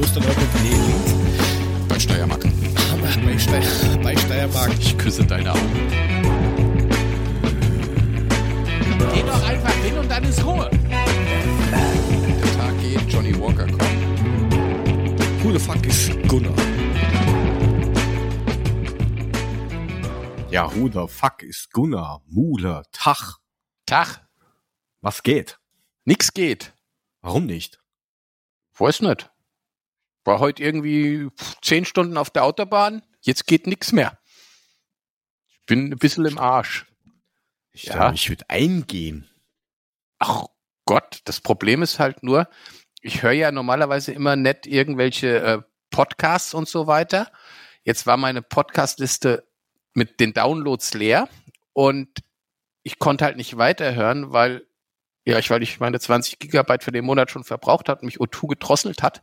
Klosterneuburg, nee, Linz. Bei Steiermark. Bei, Steier, bei Steiermark. Ich küsse deine Augen. Geh doch einfach hin und dann ist Ruhe. Der Tag geht, Johnny Walker kommt. Who the fuck is Gunnar? Ja, who the fuck ist Gunnar? Mule, Tach. Tag. Was geht? Nix geht. Warum nicht? Weiß nicht. War heute irgendwie zehn Stunden auf der Autobahn. Jetzt geht nix mehr. Ich bin ein bisschen im Arsch. Ich Ja. ich würde eingehen. Ach Gott, das Problem ist halt nur, ich höre ja normalerweise immer nett irgendwelche äh, Podcasts und so weiter. Jetzt war meine Podcastliste mit den Downloads leer und ich konnte halt nicht weiterhören, weil ja, ich, weil ich meine 20 Gigabyte für den Monat schon verbraucht hat und mich O2 gedrosselt hat.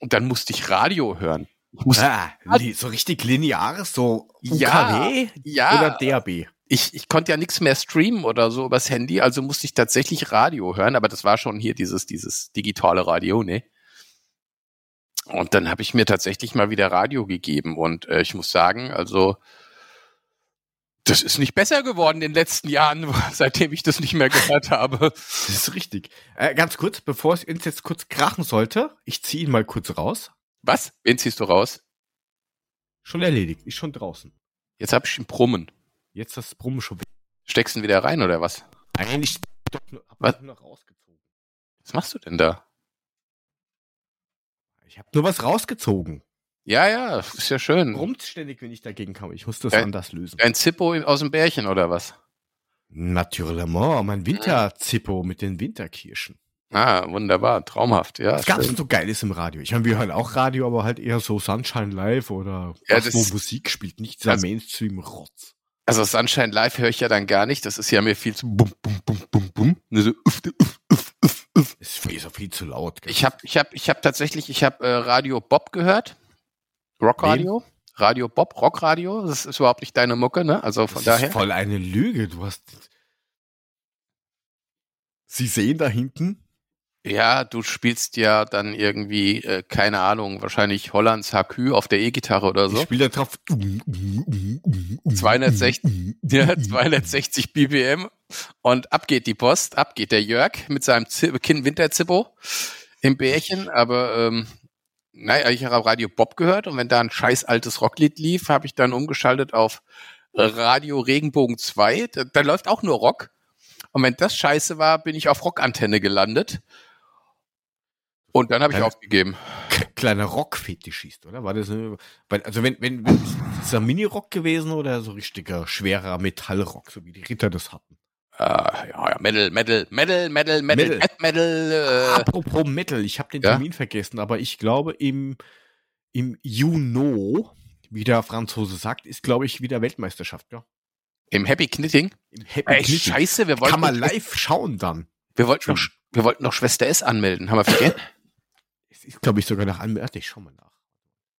Und dann musste ich Radio hören. Ich musste, Ah, so richtig lineares, so Ja, UKW ja. oder DAB? ich, ich konnte ja nichts mehr streamen oder so übers Handy, also musste ich tatsächlich Radio hören, aber das war schon hier dieses, dieses digitale Radio, ne? Und dann habe ich mir tatsächlich mal wieder Radio gegeben und äh, ich muss sagen, also das ist nicht besser geworden in den letzten Jahren, seitdem ich das nicht mehr gehört habe. Das ist richtig. Äh, ganz kurz, bevor es uns jetzt kurz krachen sollte, ich ziehe ihn mal kurz raus. Was? Wen ziehst du raus? Schon erledigt, ist schon draußen. Jetzt habe ich ihn Brummen. Jetzt das Brummen schon weg. Steckst ihn wieder rein oder was? Eigentlich nur, hab Was? nur rausgezogen. Was machst du denn da? Ich habe nur was rausgezogen. Ja, ja, ist ja schön. Brummt ständig, wenn ich dagegen komme. Ich muss das Äh, anders lösen. Ein Zippo aus dem Bärchen oder was? Natürlich, mein Winterzippo mit den Winterkirschen. Ah, wunderbar, traumhaft, ja. Was gab's schön. denn so Geiles im Radio? Ich meine, wir hören auch Radio, aber halt eher so Sunshine Live oder Ja, das- wo Musik spielt, nicht dieser Also- Mainstream-Rotz. Also Sunshine Live höre ich ja dann gar nicht. Das ist ja mir viel zu bum, bum, bum, bum, bum. So uff, uff, uff, uff, uff. Ist viel, so viel zu laut. gell? Ich habe ich hab, ich hab tatsächlich, ich habe äh, Radio Bob gehört. Rockradio. Radio Bob, Rockradio. Das ist überhaupt nicht deine Mucke, ne? Also von das daher. ist voll eine Lüge. Du hast. Sie sehen da hinten. Ja, du spielst ja dann irgendwie, äh, keine Ahnung, wahrscheinlich Hollands HQ auf der E-Gitarre oder Ich so. spiele da drauf. 260. Ja, 260 BPM und ab geht die Post, ab geht der Jörg mit seinem Kind Winterzippo im Bärchen, aber ähm, naja, ich habe Radio Bob gehört und wenn da ein scheiß altes Rocklied lief, habe ich dann umgeschaltet auf Radio Regenbogen 2, da, da läuft auch nur Rock und wenn das scheiße war, bin ich auf Rockantenne gelandet und dann habe ich aufgegeben. Kleiner Rockfetischist, oder? War das weil, also wenn, wenn, wenn ist das Mini-Rock gewesen oder so richtiger schwerer Metallrock, so wie die Ritter das hatten? Äh, ja, ja, Metal, Metal, Metal, Metal, Metal, Metal. Metal, Metal äh, Apropos Metal, ich habe den Ja? Termin vergessen, aber ich glaube im, im Juno, wie der Franzose sagt, ist glaube ich wieder Weltmeisterschaft, ja? im Happy Knitting. Im Happy Ey, Knitting. scheiße, wir wollten, Kann man noch, live schauen dann. wir, wollten noch, wir wollten noch Schwester S anmelden. Haben wir vergessen? Es ist glaube ich sogar nach Anmeldung. Ich schau mal nach.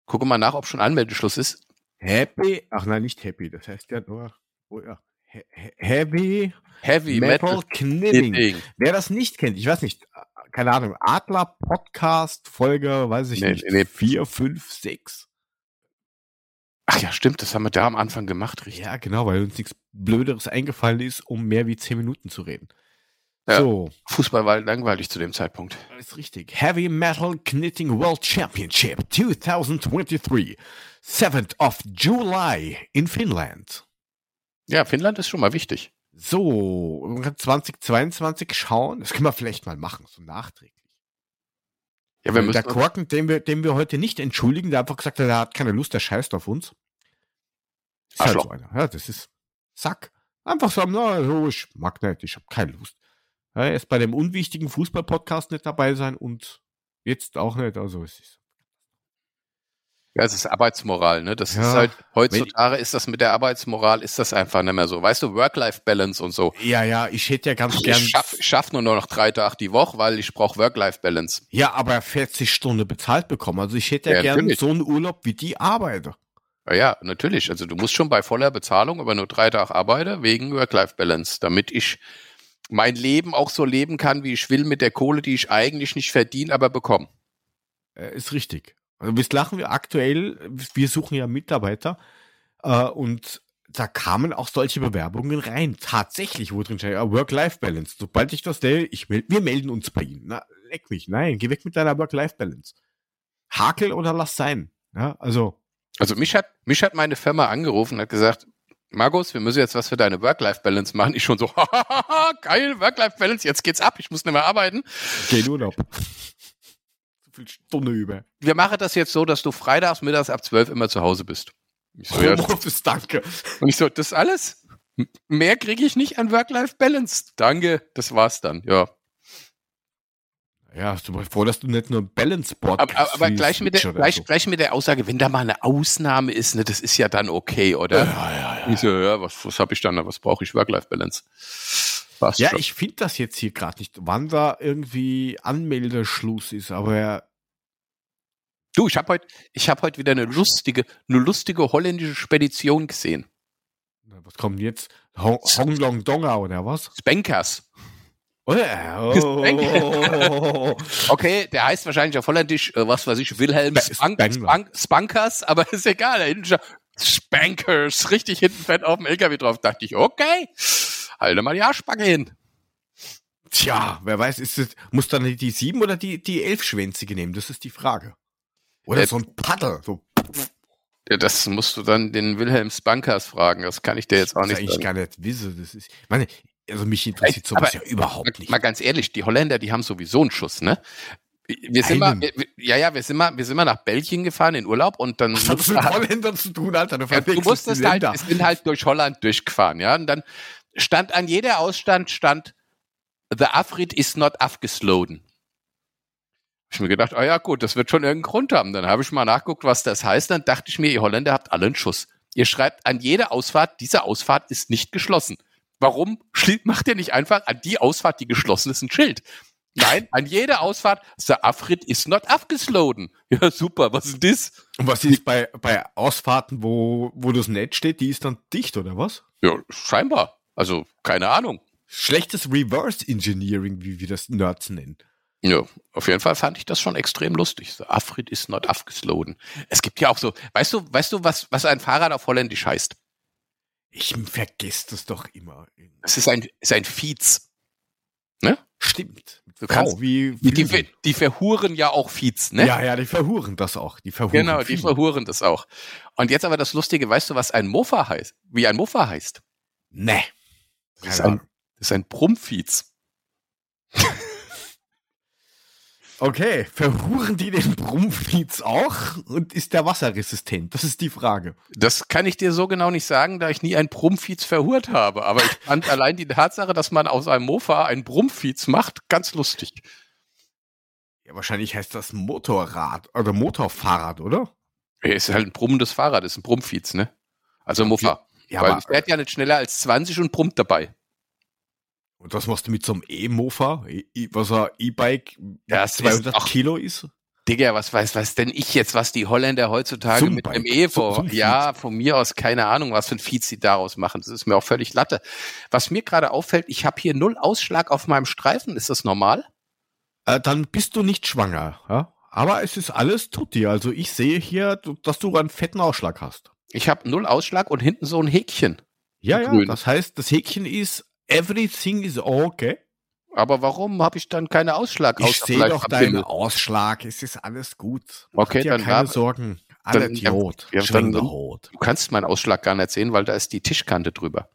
Gucke mal nach, ob schon Anmeldeschluss ist. Happy, ach nein, nicht Happy, das heißt ja nur, oh ja, Heavy Heavy Metal, Metal, Knitting. Knitting. Wer das nicht kennt, ich weiß nicht, keine Ahnung, Adler Podcast Folge, weiß ich Nee, nicht, nee, nee. vier, fünf, sechs. Ach ja, stimmt, das haben wir da am Anfang gemacht, richtig. Ja, genau, weil uns nichts Blöderes eingefallen ist, um mehr wie zehn Minuten zu reden. Ja. So, Fußball war langweilig zu dem Zeitpunkt. ist richtig. Heavy Metal Knitting World Championship 2023. 7th of July in Finnland. Ja, Finnland ist schon mal wichtig. So, 2022 schauen, das können wir vielleicht mal machen, so nachträglich. Ja, wir Weil der müssen, Korken, den wir, den wir heute nicht entschuldigen, der einfach gesagt hat, er hat keine Lust, der scheißt auf uns. Ist halt so einer. Ja, das ist Sack. Einfach sagen, na, so, ich mag nicht, ich habe keine Lust. Ja, er ist bei dem unwichtigen Fußball-Podcast nicht dabei sein und jetzt auch nicht, also es ist. Ja, es ist Arbeitsmoral, ne? Das Ja, ist halt, heutzutage ist das mit der Arbeitsmoral, ist das einfach nicht mehr so. Weißt du, Work-Life-Balance und so. Ja, ja, ich hätte ja ganz gern. Ich schaff, schaff nur noch drei Tage die Woche, weil ich brauche Work-Life-Balance. Ja, aber 40 Stunden bezahlt bekommen. Also ich hätte ja, Ja, gern natürlich. so einen Urlaub wie die Arbeiter. Ja, ja, natürlich. Also du musst schon bei voller Bezahlung, aber nur drei Tage arbeiten, wegen Work-Life-Balance, damit ich mein Leben auch so leben kann, wie ich will, mit der Kohle, die ich eigentlich nicht verdiene, aber bekomme. äh, ist richtig. Also bis lachen wir aktuell, wir suchen ja Mitarbeiter äh, und da kamen auch solche Bewerbungen rein. Tatsächlich, wo drin steht, ja, Work-Life-Balance. Sobald ich das sehe, ich meld, wir melden uns bei Ihnen. Na, leck mich. Nein, geh weg mit deiner Work-Life-Balance. Hakel oder lass sein. Ja, also. Also mich hat, mich hat meine Firma angerufen und hat gesagt, Markus, wir müssen jetzt was für deine Work-Life-Balance machen. Ich schon so, geil, Work-Life-Balance, jetzt geht's ab, ich muss nicht mehr arbeiten. Geh in Urlaub. Viel Stunde über. Wir machen das jetzt so, dass du freitags mittags ab 12 immer zu Hause bist. Ich so, ja, Homeoffice, danke. und ich so, das alles? Mehr kriege ich nicht an Work-Life-Balance. Danke, das war's dann, ja. Ja, du froh, dass du nicht nur Balance-Board Aber, aber, aber gleich, mit der, gleich, so. gleich mit der Aussage, wenn da mal eine Ausnahme ist, ne, das ist ja dann okay, oder? Ja, ja, ja. Ich so, ja, was, was habe ich dann? Was brauche ich? Work-Life-Balance. Passt Ja, schon. ich finde das jetzt hier gerade nicht, wann da irgendwie Anmeldeschluss ist, aber Du, ich habe heute, ich habe heute wieder eine lustige, eine lustige holländische Spedition gesehen. was kommt jetzt? Hong, Hong Long Donga oder was? Spankers. Oh, oh, Okay, der heißt wahrscheinlich auf Holländisch, äh, was weiß ich, Wilhelm Sp- Spank. Spank, Spankers, aber ist egal. Spankers, richtig hinten fett auf dem LKW drauf. Dachte ich, okay, halte mal die Arschbacke hin. Tja, wer weiß, ist es, muss dann die sieben oder die, die elfschwänzige nehmen? Das ist die Frage. Oder Äh, so ein Paddel, so Ja, das musst du dann den Wilhelm Spankers fragen. Das kann ich dir jetzt auch ich nicht sagen. gar nicht wisse. Das ist, ich meine, also mich interessiert Aber- sowas ja überhaupt Mal, nicht. mal ganz ehrlich, die Holländer, die haben sowieso einen Schuss, ne? Wir sind mal, wir, ja, ja, wir sind mal, wir sind mal nach Belgien gefahren in Urlaub und dann Was hat das mit Holländern zu tun, Alter? Du, Ja, du musstest halt, wir sind halt durch Holland durchgefahren, ja. Und dann stand an jeder Ausstand stand The Afrit is not afgesloden. Ich mir gedacht, ah ja gut, das wird schon irgendeinen Grund haben. Dann habe ich mal nachgeguckt, was das heißt. Dann dachte ich mir, ihr Holländer habt alle einen Schuss. Ihr schreibt an jede Ausfahrt, diese Ausfahrt ist nicht geschlossen. Warum macht ihr nicht einfach an die Ausfahrt, die geschlossen ist, ein Schild? Nein, an jede Ausfahrt, The Afrit is not afgesloden. Ja, super, was ist das? Und was ist bei, bei Ausfahrten, wo, wo das Netz steht, die ist dann dicht, oder was? Ja, scheinbar. Also, keine Ahnung. Schlechtes Reverse Engineering, wie wir das Nerds nennen. Ja, auf jeden Fall fand ich das schon extrem lustig. So, Afrit ist not afgesloden. Es gibt ja auch so, weißt du, weißt du, was, was ein Fahrrad auf Holländisch heißt? Ich vergesse das doch immer. Es ist ein, ist ein Fiets. Stimmt. Du kannst- Frau, wie Die, die, verhuren ja auch Fiets, ne? Ja, ja, die verhuren das auch. Die verhuren Genau, die verhuren das auch. Und jetzt aber das Lustige, weißt du, was ein Mofa heißt? Wie ein Mofa heißt? Nee. Das ist ein, das ist ein Brummfiez. Okay, verhuren die den Brummfiez auch und ist der wasserresistent? Das ist die Frage. Das kann ich dir so genau nicht sagen, da ich nie ein Brummfiez verhurt habe. Aber ich fand allein die Tatsache, dass man aus einem Mofa ein Brummfiez macht, ganz lustig. Ja, wahrscheinlich heißt das Motorrad oder Motorfahrrad, oder? Es ist halt ein brummendes Fahrrad, ist ein Brummfiez, ne? Also Mofa. Ja, Weil aber es fährt ja nicht schneller als 20 und brummt dabei. und was machst du mit so einem E-Mofa, E- E- was ein E-Bike Das ist 200 doch- Kilo ist? Digga, was weiß was denn ich jetzt, was die Holländer heutzutage mit Sumbike. dem Evo, Zum- zum ja, von mir aus keine Ahnung, was für ein Fiez sie daraus machen. Das ist mir auch völlig Latte. Was mir gerade auffällt, ich habe hier null Ausschlag auf meinem Streifen. Ist das normal? Äh, dann bist du nicht schwanger, ja? Aber es ist alles tutti. Also ich sehe hier, dass du einen fetten Ausschlag hast. Ich habe null Ausschlag und hinten so ein Häkchen. Ja, ja, das heißt, das Häkchen ist everything is okay. Aber warum habe ich dann keine Ausschlag? Ich sehe doch deinen? Ausschlag. Es ist alles gut. Okay, dir dann keine Sorgen. Alle dann- Idiot. ja, dann-. Du kannst meinen Ausschlag gar nicht sehen, weil da ist die Tischkante drüber.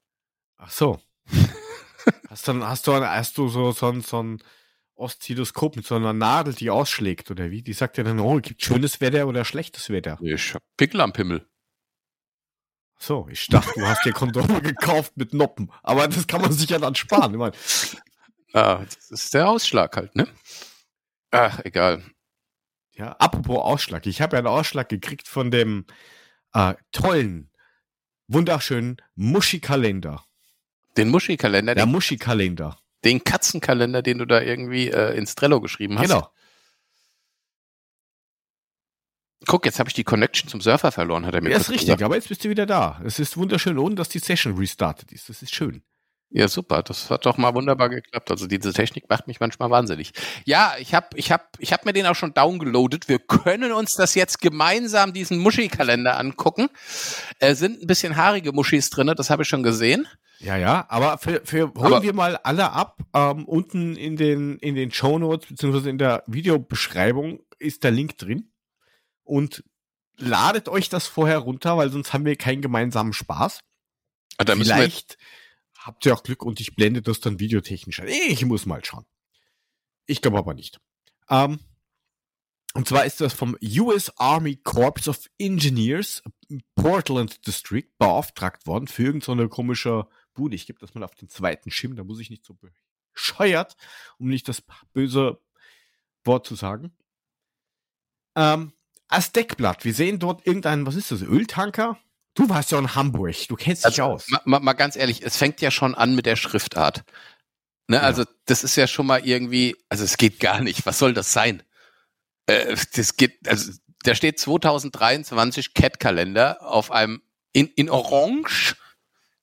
Ach so. hast, dann, hast, du, hast du so, so, ein- so ein Oszilloskop mit so einer Nadel, die ausschlägt, oder wie? Die sagt ja dann, oh, gibt schönes Wetter oder schlechtes Wetter. Ich hab Pickel am Pimmel. So, ich dachte, du hast dir Kondome gekauft mit Noppen. Aber das kann man sich ja dann sparen. Ich meine, Ah, das ist der Ausschlag halt, ne? Ach, egal. ja, apropos Ausschlag. Ich habe ja einen Ausschlag gekriegt von dem äh, tollen, wunderschönen Muschi-Kalender. Den Muschi-Kalender, Der Muschi-Kalender. den Katzenkalender, den du da irgendwie äh, ins Trello geschrieben hast. Genau. Guck, jetzt habe ich die Connection zum Surfer verloren, hat er mir Ja, ist richtig, gesagt. aber jetzt bist du wieder da. Es ist wunderschön, ohne dass die Session restartet ist. Das ist schön. Ja, super. Das hat doch mal wunderbar geklappt. Also diese Technik macht mich manchmal wahnsinnig. Ja, ich habe ich hab, ich hab mir den auch schon downgeloadet. Wir können uns das jetzt gemeinsam, diesen Muschi-Kalender angucken. Äh, sind ein bisschen haarige Muschis drinne, das habe ich schon gesehen. Ja, ja, aber für, für holen Aber- wir mal alle ab. Ähm, unten in den, in den Show Notes beziehungsweise in der Videobeschreibung ist der Link drin. Und ladet euch das vorher runter, weil sonst haben wir keinen gemeinsamen Spaß. Ah, Da Vielleicht habt ihr auch Glück und ich blende das dann videotechnisch ein. Ich muss mal schauen. Ich glaube aber nicht. Ähm, und zwar ist das vom US Army Corps of Engineers Portland District beauftragt worden für irgendeine so komische Bude. Ich gebe das mal auf den zweiten Schirm, da muss ich nicht so bescheuert, um nicht das böse Wort zu sagen. Ähm, als Deckblatt, wir sehen dort irgendeinen, was ist das, Öltanker? Du warst ja in Hamburg, du kennst dich Also, aus. ma, ma, mal ganz ehrlich, es fängt ja schon an mit der Schriftart. Ne, Ja. Also das ist ja schon mal irgendwie, also es geht gar nicht. Was soll das sein? Äh, das geht, also da steht 2023 Cat-Kalender auf einem in, in Orange.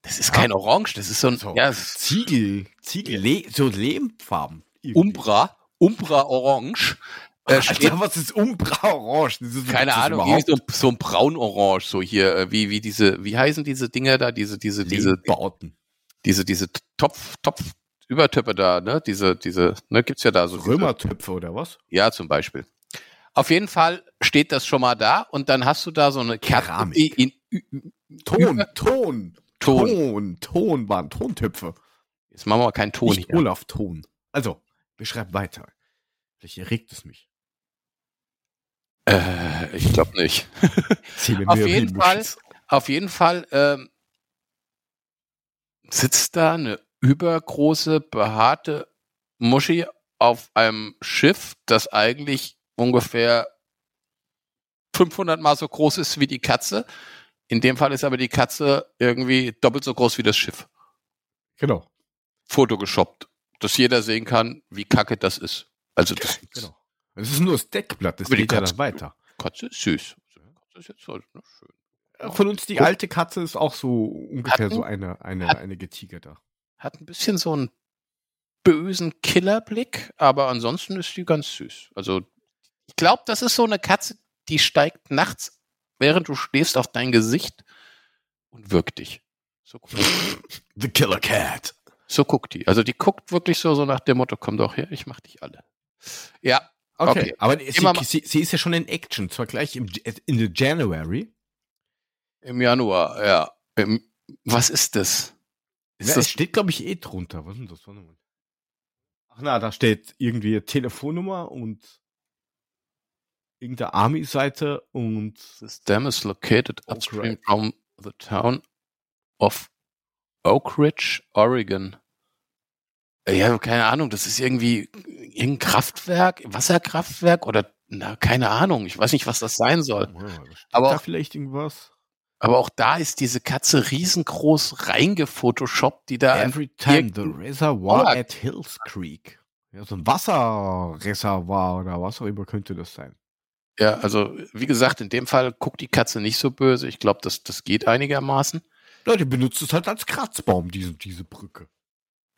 Das ist Ja. kein Orange, das ist so ein So, ja, Ziegel, Ziegel, Le so Lehmfarben. irgendwie. Umbra, Umbra Orange. Äh, Alter, was ist Umbra Orange? Das ist, keine Ahnung, irgendwie so, so ein braun-orange, so hier, äh, wie, wie diese, wie heißen diese Dinger da, diese, diese, diese, Lehmbauten. diese, diese Topf, Topf, Übertöpfe da, ne, diese, diese, ne, gibt's ja da so. Römertöpfe oder was? Ja, zum Beispiel. Auf jeden Fall steht das schon mal da und dann hast du da so eine Keramik. in, in, Ton, Über- Ton, Ton. Ton, Tonband, Tontöpfe. Jetzt machen wir mal keinen Ton Nicht hier. Olaf Ton. Also, beschreib weiter. Vielleicht erregt es mich. Äh, ich glaube nicht. Auf jeden Fall. Auf jeden Fall ähm, sitzt da eine übergroße, behaarte Muschi auf einem Schiff, das eigentlich ungefähr 500 mal so groß ist wie die Katze. In dem Fall ist aber die Katze irgendwie doppelt so groß wie das Schiff. Genau. Foto geshoppt, dass jeder sehen kann, wie kacke das ist. Also das genau. Es ist nur das Deckblatt, das Aber die geht ja Katze- dann weiter. Katze ist süß. Katze ist jetzt halt, ne, schön. Von uns die Guck. alte Katze ist auch so ungefähr Hatten- so eine, eine, hat- eine getigerte. Hat ein bisschen so einen bösen Killerblick, aber ansonsten ist die ganz süß. Also ich glaube, das ist so eine Katze, die steigt nachts, während du schläfst, auf dein Gesicht und wirkt dich. So, guckt- The Killer Cat. so guckt die. Also die guckt wirklich so, so nach dem Motto, komm doch her, ich mach dich alle. Ja, Okay, Okay. aber sie, sie, sie ist ja schon in Action, zwar gleich im, in the January. im Januar, ja. Im, was ist das? Ist Ja, das es steht, glaube ich, eh drunter. Was ist denn das? Warte mal. Ach na, da steht irgendwie Telefonnummer und irgendeine Army-Seite und This dam is located upstream from the town of Oak Ridge, Oregon. Äh, Ja, keine Ahnung, das ist irgendwie irgendein Kraftwerk, Wasserkraftwerk oder na, keine Ahnung. Ich weiß nicht, was das sein soll. Steht Aber da auch- vielleicht irgendwas? Aber auch da ist diese Katze riesengroß reingefotoshoppt, die da Every time the reservoir at Hills Creek. Ja, so ein Wasserreservoir oder was auch immer könnte das sein. Ja, also wie gesagt, in dem Fall guckt die Katze nicht so böse. Ich glaube, das, das geht einigermaßen. Ja, die benutzt es halt als Kratzbaum, diese, diese Brücke.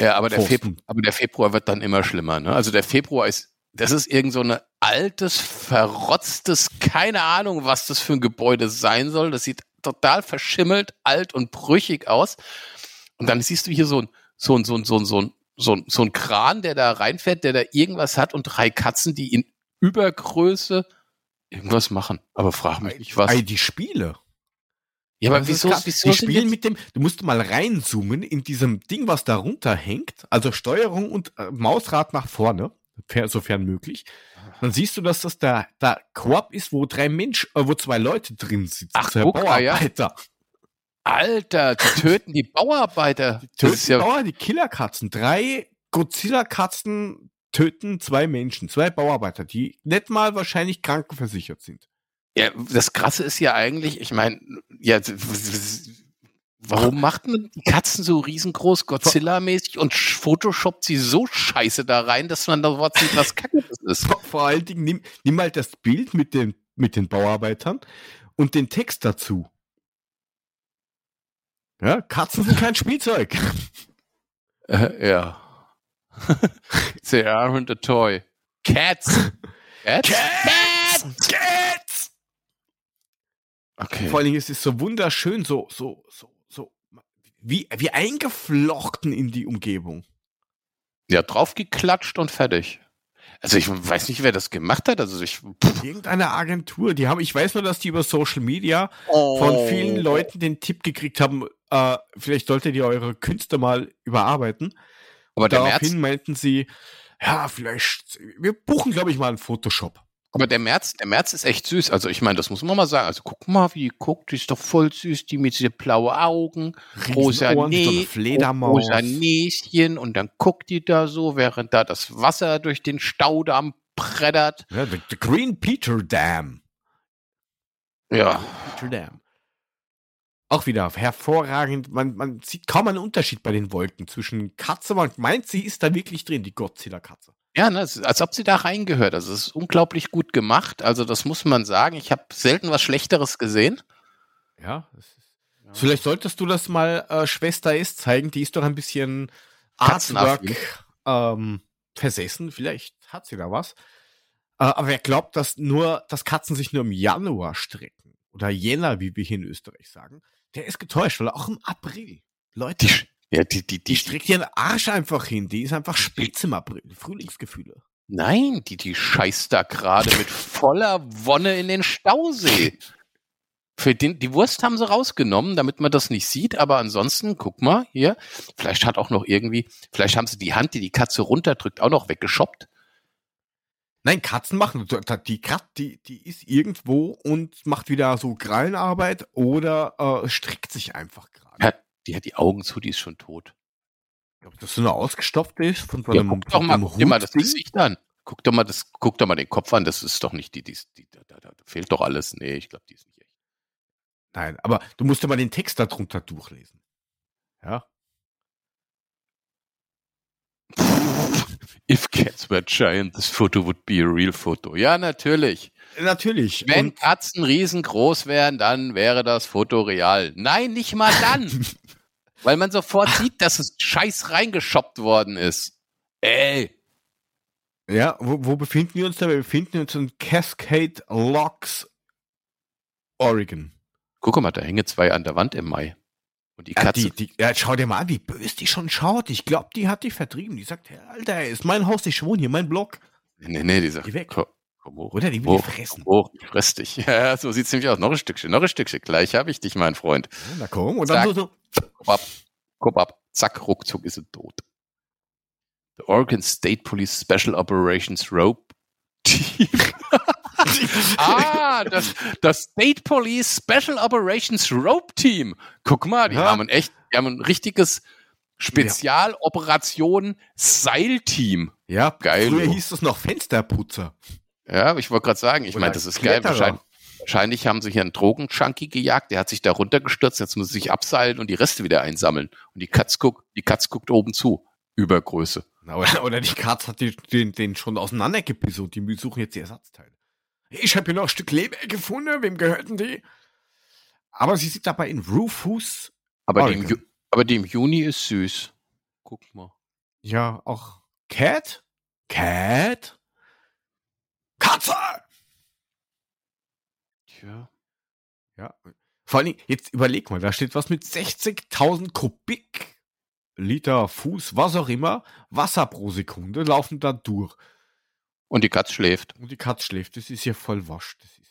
Ja, aber der. Februar, aber der Februar wird dann immer schlimmer. Ne? Also der Februar ist, das ist irgend so eine altes, verrotztes, keine Ahnung, was das für ein Gebäude sein soll. Das sieht total verschimmelt, alt und brüchig aus. Und dann siehst du hier so ein, so ein, so ein, so ein, so ein, so ein, so ein Kran, der da reinfährt, der da irgendwas hat und drei Katzen, die in Übergröße irgendwas machen. Aber frag mich nicht was. Ey, die Spiele. Ja, aber ist wieso, krass. wieso die spielen mit dem, du musst mal reinzoomen in diesem Ding, was da runterhängt, also Steuerung und äh, Mausrad nach vorne, fer- sofern möglich. Dann siehst du, dass das der, der Koop ist, wo drei Mensch, äh, wo zwei Leute drin sitzen. Ach, zwei guck mal, ja. Bauarbeiter. Alter, die töten die Bauarbeiter. Die töten ist ja, Bauer, die Killerkatzen. Drei Godzilla-Katzen töten zwei Menschen, zwei Bauarbeiter, die nicht mal wahrscheinlich krankenversichert sind. Ja, das Krasse ist ja eigentlich, ich meine, ja, warum macht man die Katzen so riesengroß, Godzilla-mäßig und photoshoppt sie so scheiße da rein, dass man da was sieht, was kacke das ist? Vor, allen Dingen, nimm, nimm mal das Bild mit den, mit den Bauarbeitern und den Text dazu. Ja, Katzen sind kein Spielzeug. Äh, ja. They aren't a toy. Cats. Cats? Cats! Cats! Okay. Vor allen Dingen ist es so wunderschön, so, so, so, so, wie, wie eingeflochten in die Umgebung. Ja, draufgeklatscht und fertig. Also ich weiß nicht, wer das gemacht hat. Also ich. Pff. Irgendeine Agentur, die haben, ich weiß nur, dass die über Social Media von vielen Leuten den Tipp gekriegt haben, äh, vielleicht solltet ihr eure Künste mal überarbeiten. Aber Daraufhin März, meinten sie, ja, vielleicht, wir buchen, glaube ich, mal einen Photoshop. Aber der März, der März ist echt süß. Also ich meine, das muss man mal sagen. Also guck mal, wie die guckt. Die ist doch voll süß. Die mit den blauen Augen. Rosa, Riesenohren, wie so eine Nä Fledermaus. rosa Näschen. Und dann guckt die da so, während da das Wasser durch den Staudamm brettert. Ja, the, the Green Peter Dam. Ja. Peter Dam. Auch wieder hervorragend. Man, man sieht kaum einen Unterschied bei den Wolken zwischen Katze. Man meint, sie ist da wirklich drin, die Godzilla-Katze. Ja, ne, als ob sie da reingehört. Also es ist unglaublich gut gemacht. Also das muss man sagen. Ich habe selten was Schlechteres gesehen. Ja, das ist, Vielleicht solltest du das mal äh, Schwester ist zeigen. Die ist doch ein bisschen Artwork ähm, versessen. Vielleicht hat sie da was. Äh, aber wer glaubt, dass nur, dass Katzen sich nur im Januar strecken oder Jänner, wie wir hier in Österreich sagen, der ist getäuscht, weil auch im April. Leute, Die, ja, die, die, die, streckt ihren Arsch einfach hin. Die ist einfach spitz im April. Frühlingsgefühle. Nein, die, die scheißt da gerade mit voller Wonne in den Stausee. Für den, die Wurst haben sie rausgenommen, damit man das nicht sieht, aber ansonsten, guck mal hier, vielleicht hat auch noch irgendwie, vielleicht haben sie die Hand, die die Katze runterdrückt, auch noch weggeschoppt. Nein, Katzen machen. Die Katze, die, die ist irgendwo und macht wieder so Krallenarbeit oder äh, streckt sich einfach gerade. Ja, die hat die Augen zu, die ist schon tot. Ob das so eine ausgestopfte ist von so Ja, einem, guck doch mal, guck dir mal das? Gesicht an. Guck doch mal das, guck doch mal den Kopf an, das ist doch nicht die, die, die da, da, da fehlt doch alles. Nee, ich glaube, die ist nicht echt. Nein, aber du musst dir mal den Text darunter durchlesen. Ja. If cats were giant, this photo would be a real photo. Ja, natürlich. Natürlich. Wenn Und Katzen riesengroß wären, dann wäre das Foto real. Nein, nicht mal dann. Weil man sofort sieht, dass es scheiß reingeschoppt worden ist. Ey. ja, wo, wo befinden wir uns da? Wir befinden uns in Cascade Locks, Oregon. Guck mal, da hängen zwei an der Wand im Mai. Und die Ja, Katze. die, die, ja, schau dir mal an, wie böse die schon schaut. Ich glaube, die hat dich vertrieben. Die sagt, Alter, ist mein Haus, ich wohne hier, mein Block. nee, nee, die sagt, Geh weg. Komm, komm hoch. Oder die will Hoch, dich fressen. komm hoch, ich fress dich. Ja, so sieht's nämlich aus. Noch ein Stückchen, noch ein Stückchen. Gleich habe ich dich, mein Freund. Na komm, und dann so, so. Kopf ab, Kopf ab. Zack, ruckzuck ist sie tot. The Oregon State Police Special Operations Rope Team. ah, das, das State Police Special Operations Rope Team. Guck mal, die Ja. haben ein echt, die haben ein richtiges Spezialoperation Seilteam. Ja, Geil, früher hieß es noch Fensterputzer. Ja, ich wollte gerade sagen, ich meine, das ist geil. Kletterer. Wahrscheinlich, wahrscheinlich haben sie hier einen Drogenjunkie gejagt, der hat sich da runtergestürzt, jetzt muss er sich abseilen und die Reste wieder einsammeln. Und die Katz guckt, die Katz guckt oben zu. Übergröße. Oder, oder die Katz hat die, den, den schon auseinandergebissen und die suchen jetzt die Ersatzteile. Ich habe hier noch ein Stück Leber gefunden, wem gehörten die? Aber sie sind dabei in Rufus. Aber die. Ju aber die im Juni ist süß. Guck mal. Ja, auch Cat? Cat? Katze! Tja. Ja. Vor allen Dingen, jetzt überleg mal, da steht was mit 60.000 Kubikliter Fuß, was auch immer, Wasser pro Sekunde laufen da durch. Und die Katz schläft. Und die Katz schläft, das ist hier voll wasch, das.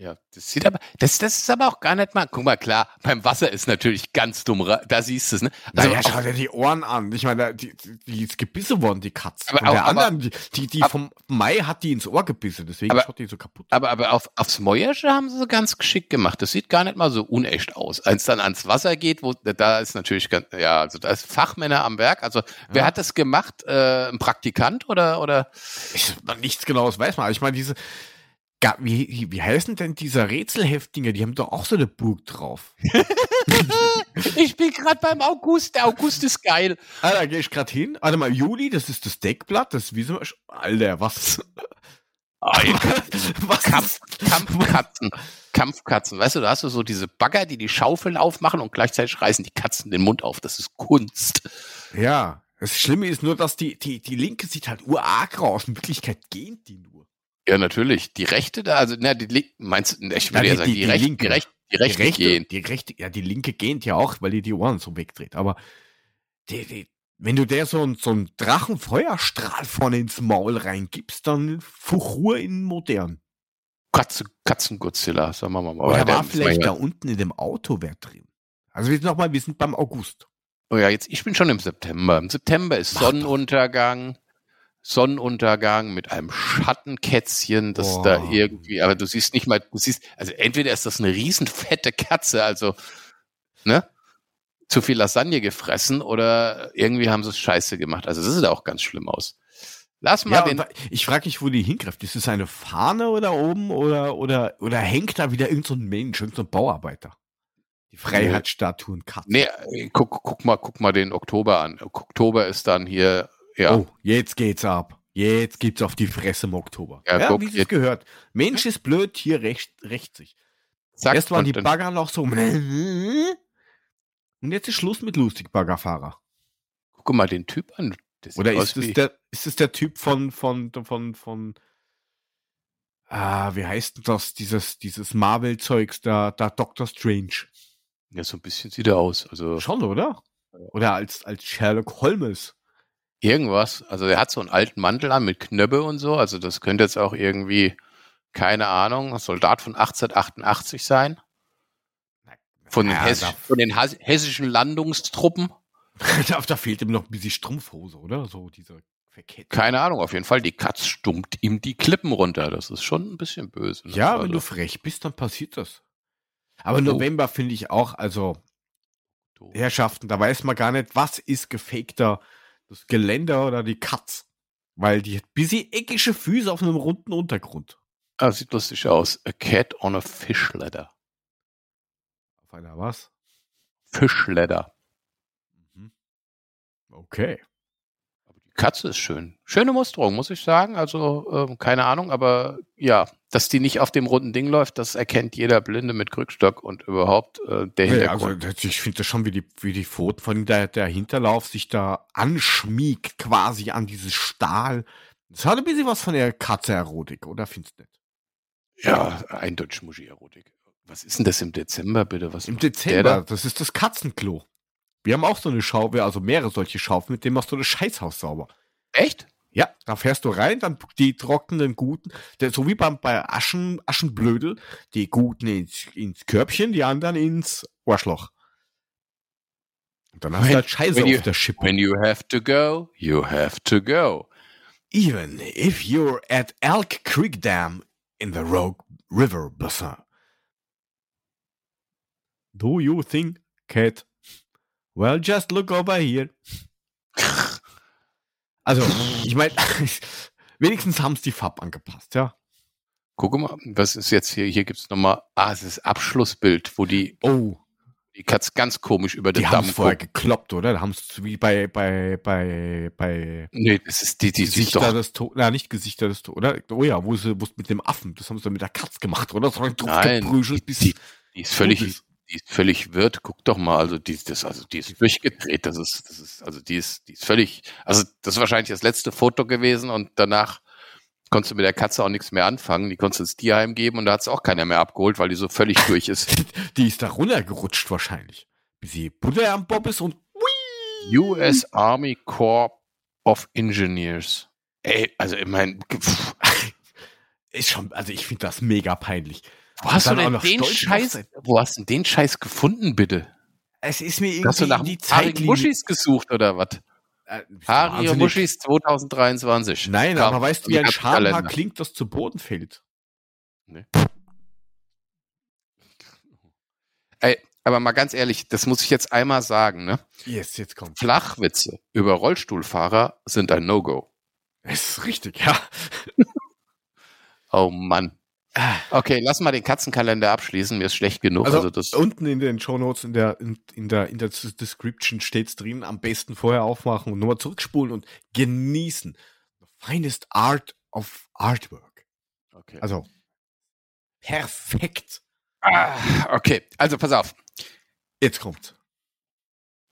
Ja, das sieht aber, das, das ist aber auch gar nicht mal, guck mal, klar, beim Wasser ist natürlich ganz dumm, da siehst du es, ne? Also naja, schau dir die Ohren an. Ich meine, die, die, ist gebissen worden, die Katze. Aber der auch- aber- anderen, die, die, die aber- vom Mai hat die ins Ohr gebissen, deswegen Aber- schaut die so kaputt. Aber, aber auf, aufs Mäuersche haben sie ganz geschickt gemacht. Das sieht gar nicht mal so unecht aus. Als dann ans Wasser geht, wo, da ist natürlich ganz, ja, also da ist Fachmänner am Werk. Also, wer Ja. hat das gemacht? Äh, ein Praktikant oder, oder? Ich, nichts genaues weiß man. aber Ich meine, diese, wie, wie heißen denn diese Rätselheftinger? Die haben doch auch so eine Burg drauf. Ich bin gerade beim August. Der August ist geil. Ah, da gehe ich gerade hin. Warte mal, Juli, das ist das Deckblatt. Das ist wie so, Alter, was? Was? Kampf, Kampfkatzen. Kampfkatzen. Weißt du, da hast du so diese Bagger, die die Schaufeln aufmachen und gleichzeitig reißen die Katzen den Mund auf. Das ist Kunst. Ja, das Schlimme ist nur, dass die, die, die linke sieht halt urarg aus. In Wirklichkeit gehen die nur. Ja, natürlich. Die Rechte da, also, na, die Link, meinst du, ich würde Ja, sagen, die- die, die Rechte, Linke. die Rechte, die Rechte, die rechte, gehen. Die rechte, ja, die linke gähnt ja auch, weil die die Ohren so wegdreht. Aber die, die, wenn du der so, so einen Drachenfeuerstrahl vorne ins Maul reingibst, dann Fuchur in modern. Katze, Katzen-Godzilla, sagen wir mal. Oder war vielleicht da unten in dem Auto wer drin? Also jetzt nochmal, wir sind beim August. Oh ja, jetzt, ich bin schon im September. Im September ist Mach. Sonnenuntergang. Sonnenuntergang mit einem Schattenkätzchen, das Boah. da irgendwie, aber du siehst nicht mal, du siehst, also entweder ist das eine riesenfette Katze, also, ne? Zu viel Lasagne gefressen oder irgendwie haben sie es scheiße gemacht. Also das sieht auch ganz schlimm aus. Lass mal Ja, den, ich frage mich, wo die hingreift. Ist es eine Fahne oder oben oder, oder, oder hängt da wieder irgendein so Mensch, irgendein so Bauarbeiter? Die Freiheitsstatuen Katze. nee, äh, guck, guck mal, guck mal den Oktober an. Oktober ist dann hier, ja, Oh, jetzt geht's ab. Jetzt gibt's auf die Fresse im Oktober. Ja, Ja, wie es gehört. Mensch ist blöd, Tier rächt, rächt sich. zack, Erst waren die Bagger noch so. Und jetzt ist Schluss mit lustig Baggerfahrer. guck mal den Typ an. Sieht Oder ist es der, ist es der Typ von, von, von, von, ah, wie heißt denn das? Dieses, dieses Marvel-Zeugs, da, da Doctor Strange. Ja, so ein bisschen sieht er aus. Also Schon, oder? Oder als, als Sherlock Holmes. Irgendwas. Also er hat so einen alten Mantel an mit Knöpfe und so. Also das könnte jetzt auch irgendwie, keine Ahnung, ein Soldat von 1888 sein. Von den, Ja, Hess da- von den hessischen Landungstruppen. da, da fehlt ihm noch ein bisschen Strumpfhose, oder? So diese verkettete. Keine Ahnung, auf jeden Fall. Die Katz stummt ihm die Klippen runter. Das ist schon ein bisschen böse. ne? Ja, also, wenn du frech bist, dann passiert das. Aber Oh. November finde ich auch, also Herrschaften, da weiß man gar nicht, was ist gefakter, das Geländer oder die Katz. Weil die hat bisschen eckige Füße auf einem runden Untergrund. Ah, sieht lustig aus. A cat on a fish ladder. Auf einer was? Fish ladder. Mhm. Okay. Aber die Katze ist schön. Schöne Musterung, muss ich sagen. Also, ähm, keine Ahnung, aber ja, dass die nicht auf dem runden Ding läuft, das erkennt jeder Blinde mit Krückstock und überhaupt äh, der Ja, also Hintergrund. ich finde das schon, wie die, wie die Pfoten von der, der Hinterlauf sich da anschmiegt quasi an dieses Stahl. Das hat ein bisschen was von der Katze-Erotik, oder findest du nicht? Ja, eindeutig Muschi-Erotik. Was ist denn das im Dezember, bitte? Was Im Dezember, da? das ist das Katzenklo. Wir haben auch so eine Schaufel, also mehrere solche Schaufeln, mit denen machst du das Scheißhaus sauber. Echt? Ja, da fährst du rein, dann die trockenen Guten, der, so wie beim, bei Aschen, Aschenblödel, die Guten ins, ins Körbchen, die anderen ins Arschloch. Und dann hast When- du halt Scheiße when you- auf der Schippe. When you have to go, you have to go. Even if you're at Elk Creek Dam in the Rogue River Bassin. Do you think, Cat? Well, just look over here. Also, ich meine, wenigstens haben es die Farb angepasst, ja. Guck mal, was ist jetzt hier? Hier gibt's nochmal, ah, es ist Abschlussbild, wo die, Oh, die Katz ganz komisch über den die Damm es vorher gekloppt, oder? Da haben es wie bei, bei, bei, bei Nee, das ist die, die Gesichter des Todes, na, nicht Gesichter des Todes, oder? Oh ja, wo sie, wo es mit dem Affen, das haben sie dann mit der Katz gemacht, oder? So ein Nein, geprügelt, bis die, die ist völlig, ist. Die ist völlig wirrt. Guck doch mal, also die, das, also die ist durchgedreht. Das ist, das ist, also die ist, die ist völlig, also das ist wahrscheinlich das letzte Foto gewesen und danach konntest du mit der Katze auch nichts mehr anfangen. Die konntest du ins Tierheim geben und da hat es auch keiner mehr abgeholt, weil die so völlig durch ist. Die ist da runtergerutscht wahrscheinlich. Bis sie Butter am Bob ist und US Army Corps of Engineers. Ey, also ich meine, ist schon, also ich finde das mega peinlich. Wo hast du denn den Scheiß, wo hast du den Scheiß gefunden, bitte? Es ist mir Hast du irgendwie nach die Zeitlinie. Muschis gesucht oder was? Äh, du Haarige wahnsinnig? Muschis 2023. Nein, Kam aber weißt du, wie ein. Schamhaar klingt, das zu Boden fällt? Ey, aber mal ganz ehrlich, das muss ich jetzt einmal sagen, ne? Yes, jetzt kommt. Flachwitze über Rollstuhlfahrer sind ein No-Go. Es ist richtig, ja. Oh Mann. Okay, lass mal den Katzenkalender abschließen. Mir ist schlecht genug. Also, Also, das, unten in den Shownotes, in der, in, in der, in der Description steht's drin, am besten vorher aufmachen und nochmal zurückspulen und genießen. The finest art of artwork. Okay. Also, perfekt. Ah, okay, also pass auf. Jetzt kommt's.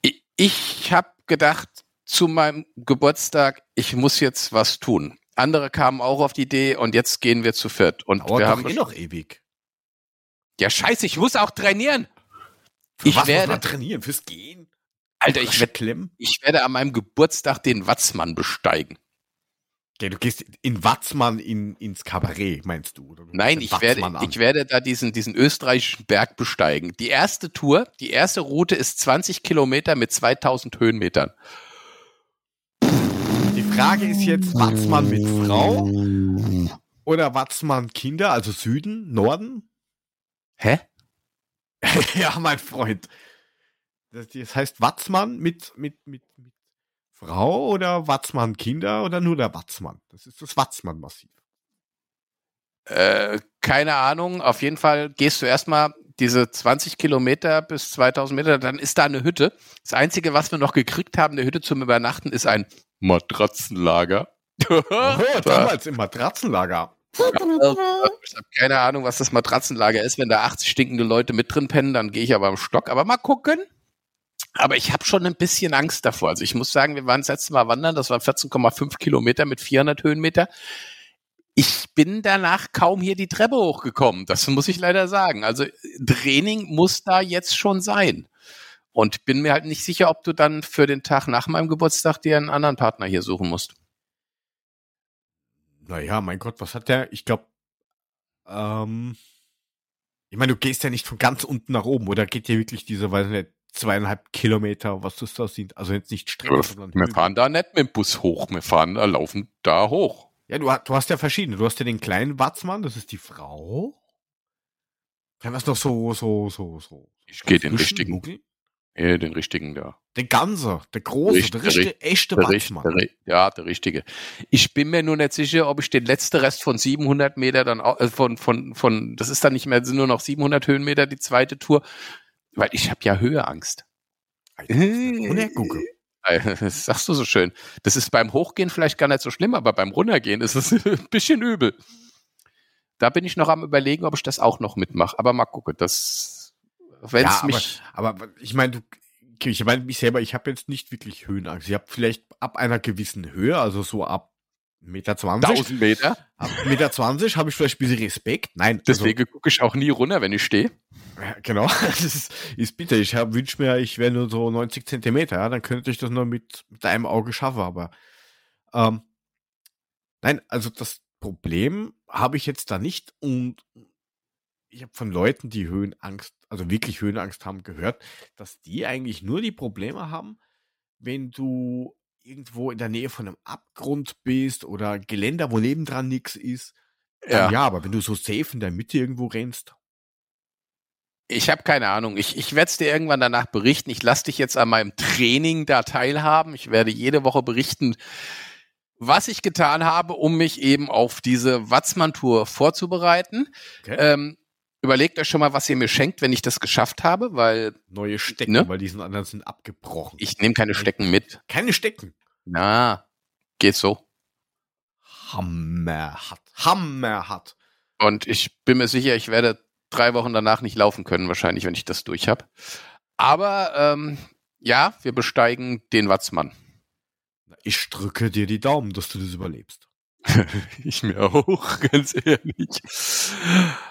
Ich, ich habe gedacht, zu meinem Geburtstag, ich muss jetzt was tun. Andere kamen auch auf die Idee und jetzt gehen wir zu viert. Und Dauert wir haben eh noch ewig. ja scheiße, ich muss auch trainieren. Für Ich was werde- muss man trainieren? Fürs Gehen? Alter, ich werde ich werde an meinem Geburtstag den Watzmann besteigen. Okay, du gehst in Watzmann in, ins Kabarett, meinst du? Du Nein, ich werde, an. ich werde da diesen, diesen österreichischen Berg besteigen. Die erste Tour, die erste Route ist 20 Kilometer mit 2000 Höhenmetern. Die Frage ist jetzt, Watzmann mit Frau oder Watzmann Kinder, also Süden, Norden? Hä? ja, mein Freund. Das, das heißt Watzmann mit, mit, mit, mit Frau oder Watzmann Kinder oder nur der Watzmann? Das ist das Watzmann-Massiv. Äh, keine Ahnung. Auf jeden Fall gehst du erstmal diese 20 Kilometer bis 2000 Meter, dann ist da eine Hütte. Das Einzige, was wir noch gekriegt haben, eine Hütte zum Übernachten, ist ein Matratzenlager. Oh, damals im Matratzenlager. Ich habe keine Ahnung, was das Matratzenlager ist. Wenn da 80 stinkende Leute mit drin pennen, dann gehe ich aber am Stock. Aber mal gucken. Aber ich habe schon ein bisschen Angst davor. Also ich muss sagen, wir waren das letzte Mal wandern. Das waren 14,5 Kilometer mit 400 Höhenmeter. Ich bin danach kaum hier die Treppe hochgekommen. Das muss ich leider sagen. Also Training muss da jetzt schon sein. Und bin mir halt nicht sicher, ob du dann für den Tag nach meinem Geburtstag dir einen anderen Partner hier suchen musst. Naja, mein Gott, was hat der? Ich glaube, ähm, ich meine, du gehst ja nicht von ganz unten nach oben, oder geht dir wirklich diese, weiß nicht, zweieinhalb Kilometer, was das da sind? Also jetzt nicht Strecke, sondern Wir fahren da nicht mit dem Bus hoch. Wir fahren da, laufen da hoch. Ja, du, du hast ja verschiedene. Du hast ja den kleinen Watzmann, das ist die Frau. Dann hast du noch so, so, so, so. Ich gehe den richtigen, Muggel. ja, den richtigen da. Den Ganser, der große, Richt- der richtige, echte Der, Watzmann. der, ja, der richtige. Ich bin mir nur nicht sicher, ob ich den letzten Rest von 700 Meter dann auch, äh, von, von, von, das ist dann nicht mehr, sind nur noch 700 Höhenmeter die zweite Tour, weil ich habe ja Höheangst. Und gucke. Äh, Das sagst du so schön. Das ist beim Hochgehen vielleicht gar nicht so schlimm, aber beim Runtergehen ist es ein bisschen übel. Da bin ich noch am überlegen, ob ich das auch noch mitmache. Aber mal gucken, das, wenn Ja, es aber, mich, aber ich meine, du, ich meine mich selber, ich habe jetzt nicht wirklich Höhenangst. Ich habe vielleicht ab einer gewissen Höhe, also so ab Meter 20, 1000 Meter. ab Meter 20 habe ich vielleicht ein bisschen Respekt. Nein, Deswegen gucke ich auch nie runter, wenn ich stehe. Also, ja, genau, das ist, ist bitter. Ich hab- wünsch mir, ich wäre nur so 90 Zentimeter, ja, dann könnte ich das nur mit, mit einem Auge schaffen, aber ähm, nein, also das Problem habe ich jetzt da nicht und ich habe von Leuten, die Höhenangst, also wirklich Höhenangst haben, gehört, dass die eigentlich nur die Probleme haben, wenn du irgendwo in der Nähe von einem Abgrund bist oder Geländer, wo nebendran nichts ist. Ja. ja, aber wenn du so safe in der Mitte irgendwo rennst, Ich habe keine Ahnung. Ich, ich werde es dir irgendwann danach berichten. Ich lasse dich jetzt an meinem Training da teilhaben. Ich werde jede Woche berichten, was ich getan habe, um mich eben auf diese Watzmann-Tour vorzubereiten. Okay. Ähm, überlegt euch schon mal, was ihr mir schenkt, wenn ich das geschafft habe, weil neue Stecken, Ne? weil diesen anderen sind abgebrochen. ich nehme keine Stecken mit. Keine Stecken. Na, geht so. Hammerhart. Hammerhart. Und ich bin mir sicher, ich werde drei Wochen danach nicht laufen können, wahrscheinlich, wenn ich das durch habe. Aber ähm, ja, wir besteigen den Watzmann. Ich drücke dir die Daumen, dass du das überlebst. Ich mir auch, ganz ehrlich.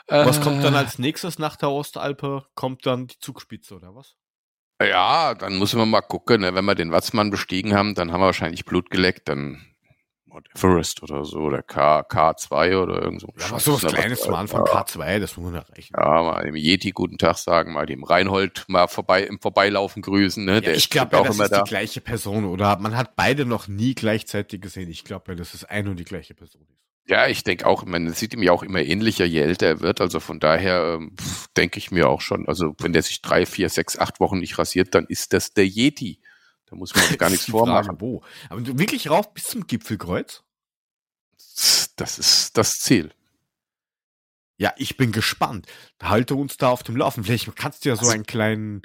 Was Äh, kommt dann als nächstes nach der Ostalpe? Kommt dann die Zugspitze oder was? Ja, dann müssen wir mal gucken. Ne? Wenn wir den Watzmann bestiegen haben, dann haben wir wahrscheinlich Blut geleckt. Dann Mount Everest oder so oder K, K2 oder irgend so. Ja, so was ne? Kleines zum Anfang, Ja. K2, das muss man erreichen. Ja, mal dem Yeti guten Tag sagen, mal dem Reinhold mal vorbei im Vorbeilaufen grüßen. Ne? Ja, Der ich ist glaube ja, das ist da. die gleiche Person oder man hat beide noch nie gleichzeitig gesehen. Ich glaube ja, dass es ein und die gleiche Person ist. Ja, ich denke auch, man sieht ihm ja auch immer ähnlicher, je älter er wird. Also von daher ähm, denke ich mir auch schon. Also wenn der sich drei, vier, sechs, acht Wochen nicht rasiert, dann ist das der Yeti. Da muss man gar nichts vormachen. Wo. Aber du wirklich rauf bis zum Gipfelkreuz? Das ist das Ziel. Ja, ich bin gespannt. Halte uns da auf dem Laufen. Vielleicht kannst du ja so einen kleinen,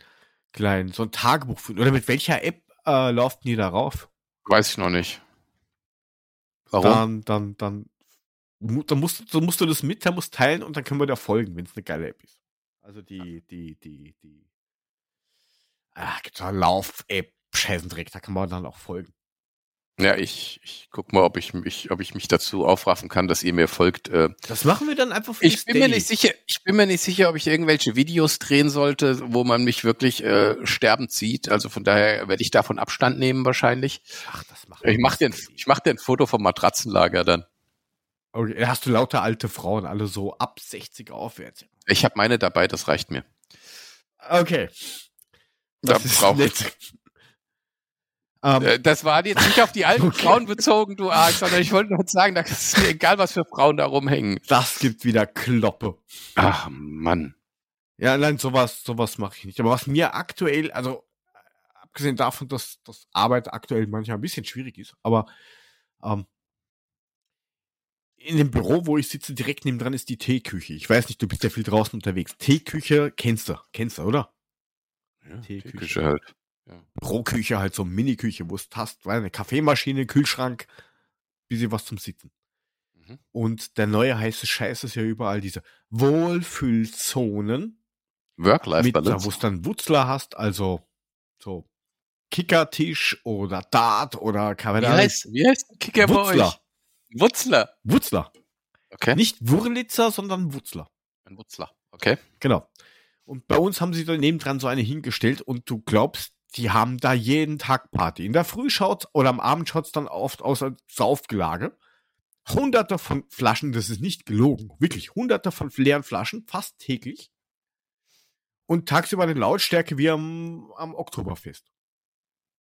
kleinen, so ein Tagebuch führen. Oder mit welcher App äh, laufen die da rauf? Weiß ich noch nicht. Warum? Dann, dann, dann Dann musst, dann musst du das mit, dann musst teilen und dann können wir da folgen, wenn es eine geile App ist. Also die, die, die, die. Ah, gibt's eine Lauf-App, Scheißendreck, da kann man dann auch folgen. Ja, ich, ich guck mal, ob ich mich, ob ich mich dazu aufraffen kann, dass ihr mir folgt. Äh, Das machen wir dann einfach für ich bin mir nicht sicher, ich bin mir nicht sicher, ob ich irgendwelche Videos drehen sollte, wo man mich wirklich äh, sterbend sieht. Also von daher werde ich davon Abstand nehmen wahrscheinlich. Ach, das machen Ich wir mach dir, ich mach dir ein Foto vom Matratzenlager dann. Okay, da hast du lauter alte Frauen, alle so ab 60 aufwärts. Ich habe meine dabei, das reicht mir. Okay. Da Das ist brauch- nett. Ähm, Äh, Das war jetzt nicht auf die alten Okay. Frauen bezogen, du Arsch, sondern ich wollte nur sagen, da ist mir egal, was für Frauen da rumhängen. das gibt wieder Kloppe. Ach Mann. Ja, nein, sowas, sowas mache ich nicht. Aber was mir aktuell, also abgesehen davon, dass das Arbeit aktuell manchmal ein bisschen schwierig ist, aber ähm, in dem Büro, wo ich sitze, direkt nebendran ist die Teeküche. Ich weiß nicht, du bist ja viel draußen unterwegs. Teeküche kennst du, kennst du, oder? Ja, Teeküche. Teeküche halt. Büroküche, halt so Mini-Küche, wo es hast, weil eine Kaffeemaschine, Kühlschrank, bisschen was zum Sitzen. Mhm. Und der neue heiße Scheiß ist ja überall diese Wohlfühlzonen, Work-Life mit, Balance. wo es dann Wutzler hast, also so Kickertisch oder Dart oder Wie keine heißt, wie heißt Kicker bei Wutzler. euch? Wutzler. Wutzler. Okay. Nicht Wurlitzer, sondern Wutzler. Ein Wutzler. Okay. Genau. Und bei uns haben sie da nebendran so eine hingestellt und du glaubst, die haben da jeden Tag Party. In der Früh schaut's oder am Abend schaut's dann oft aus als Saufgelage. Hunderte von Flaschen, das ist nicht gelogen. Wirklich, hunderte von leeren Flaschen, fast täglich. Und tagsüber eine Lautstärke wie am, am Oktoberfest.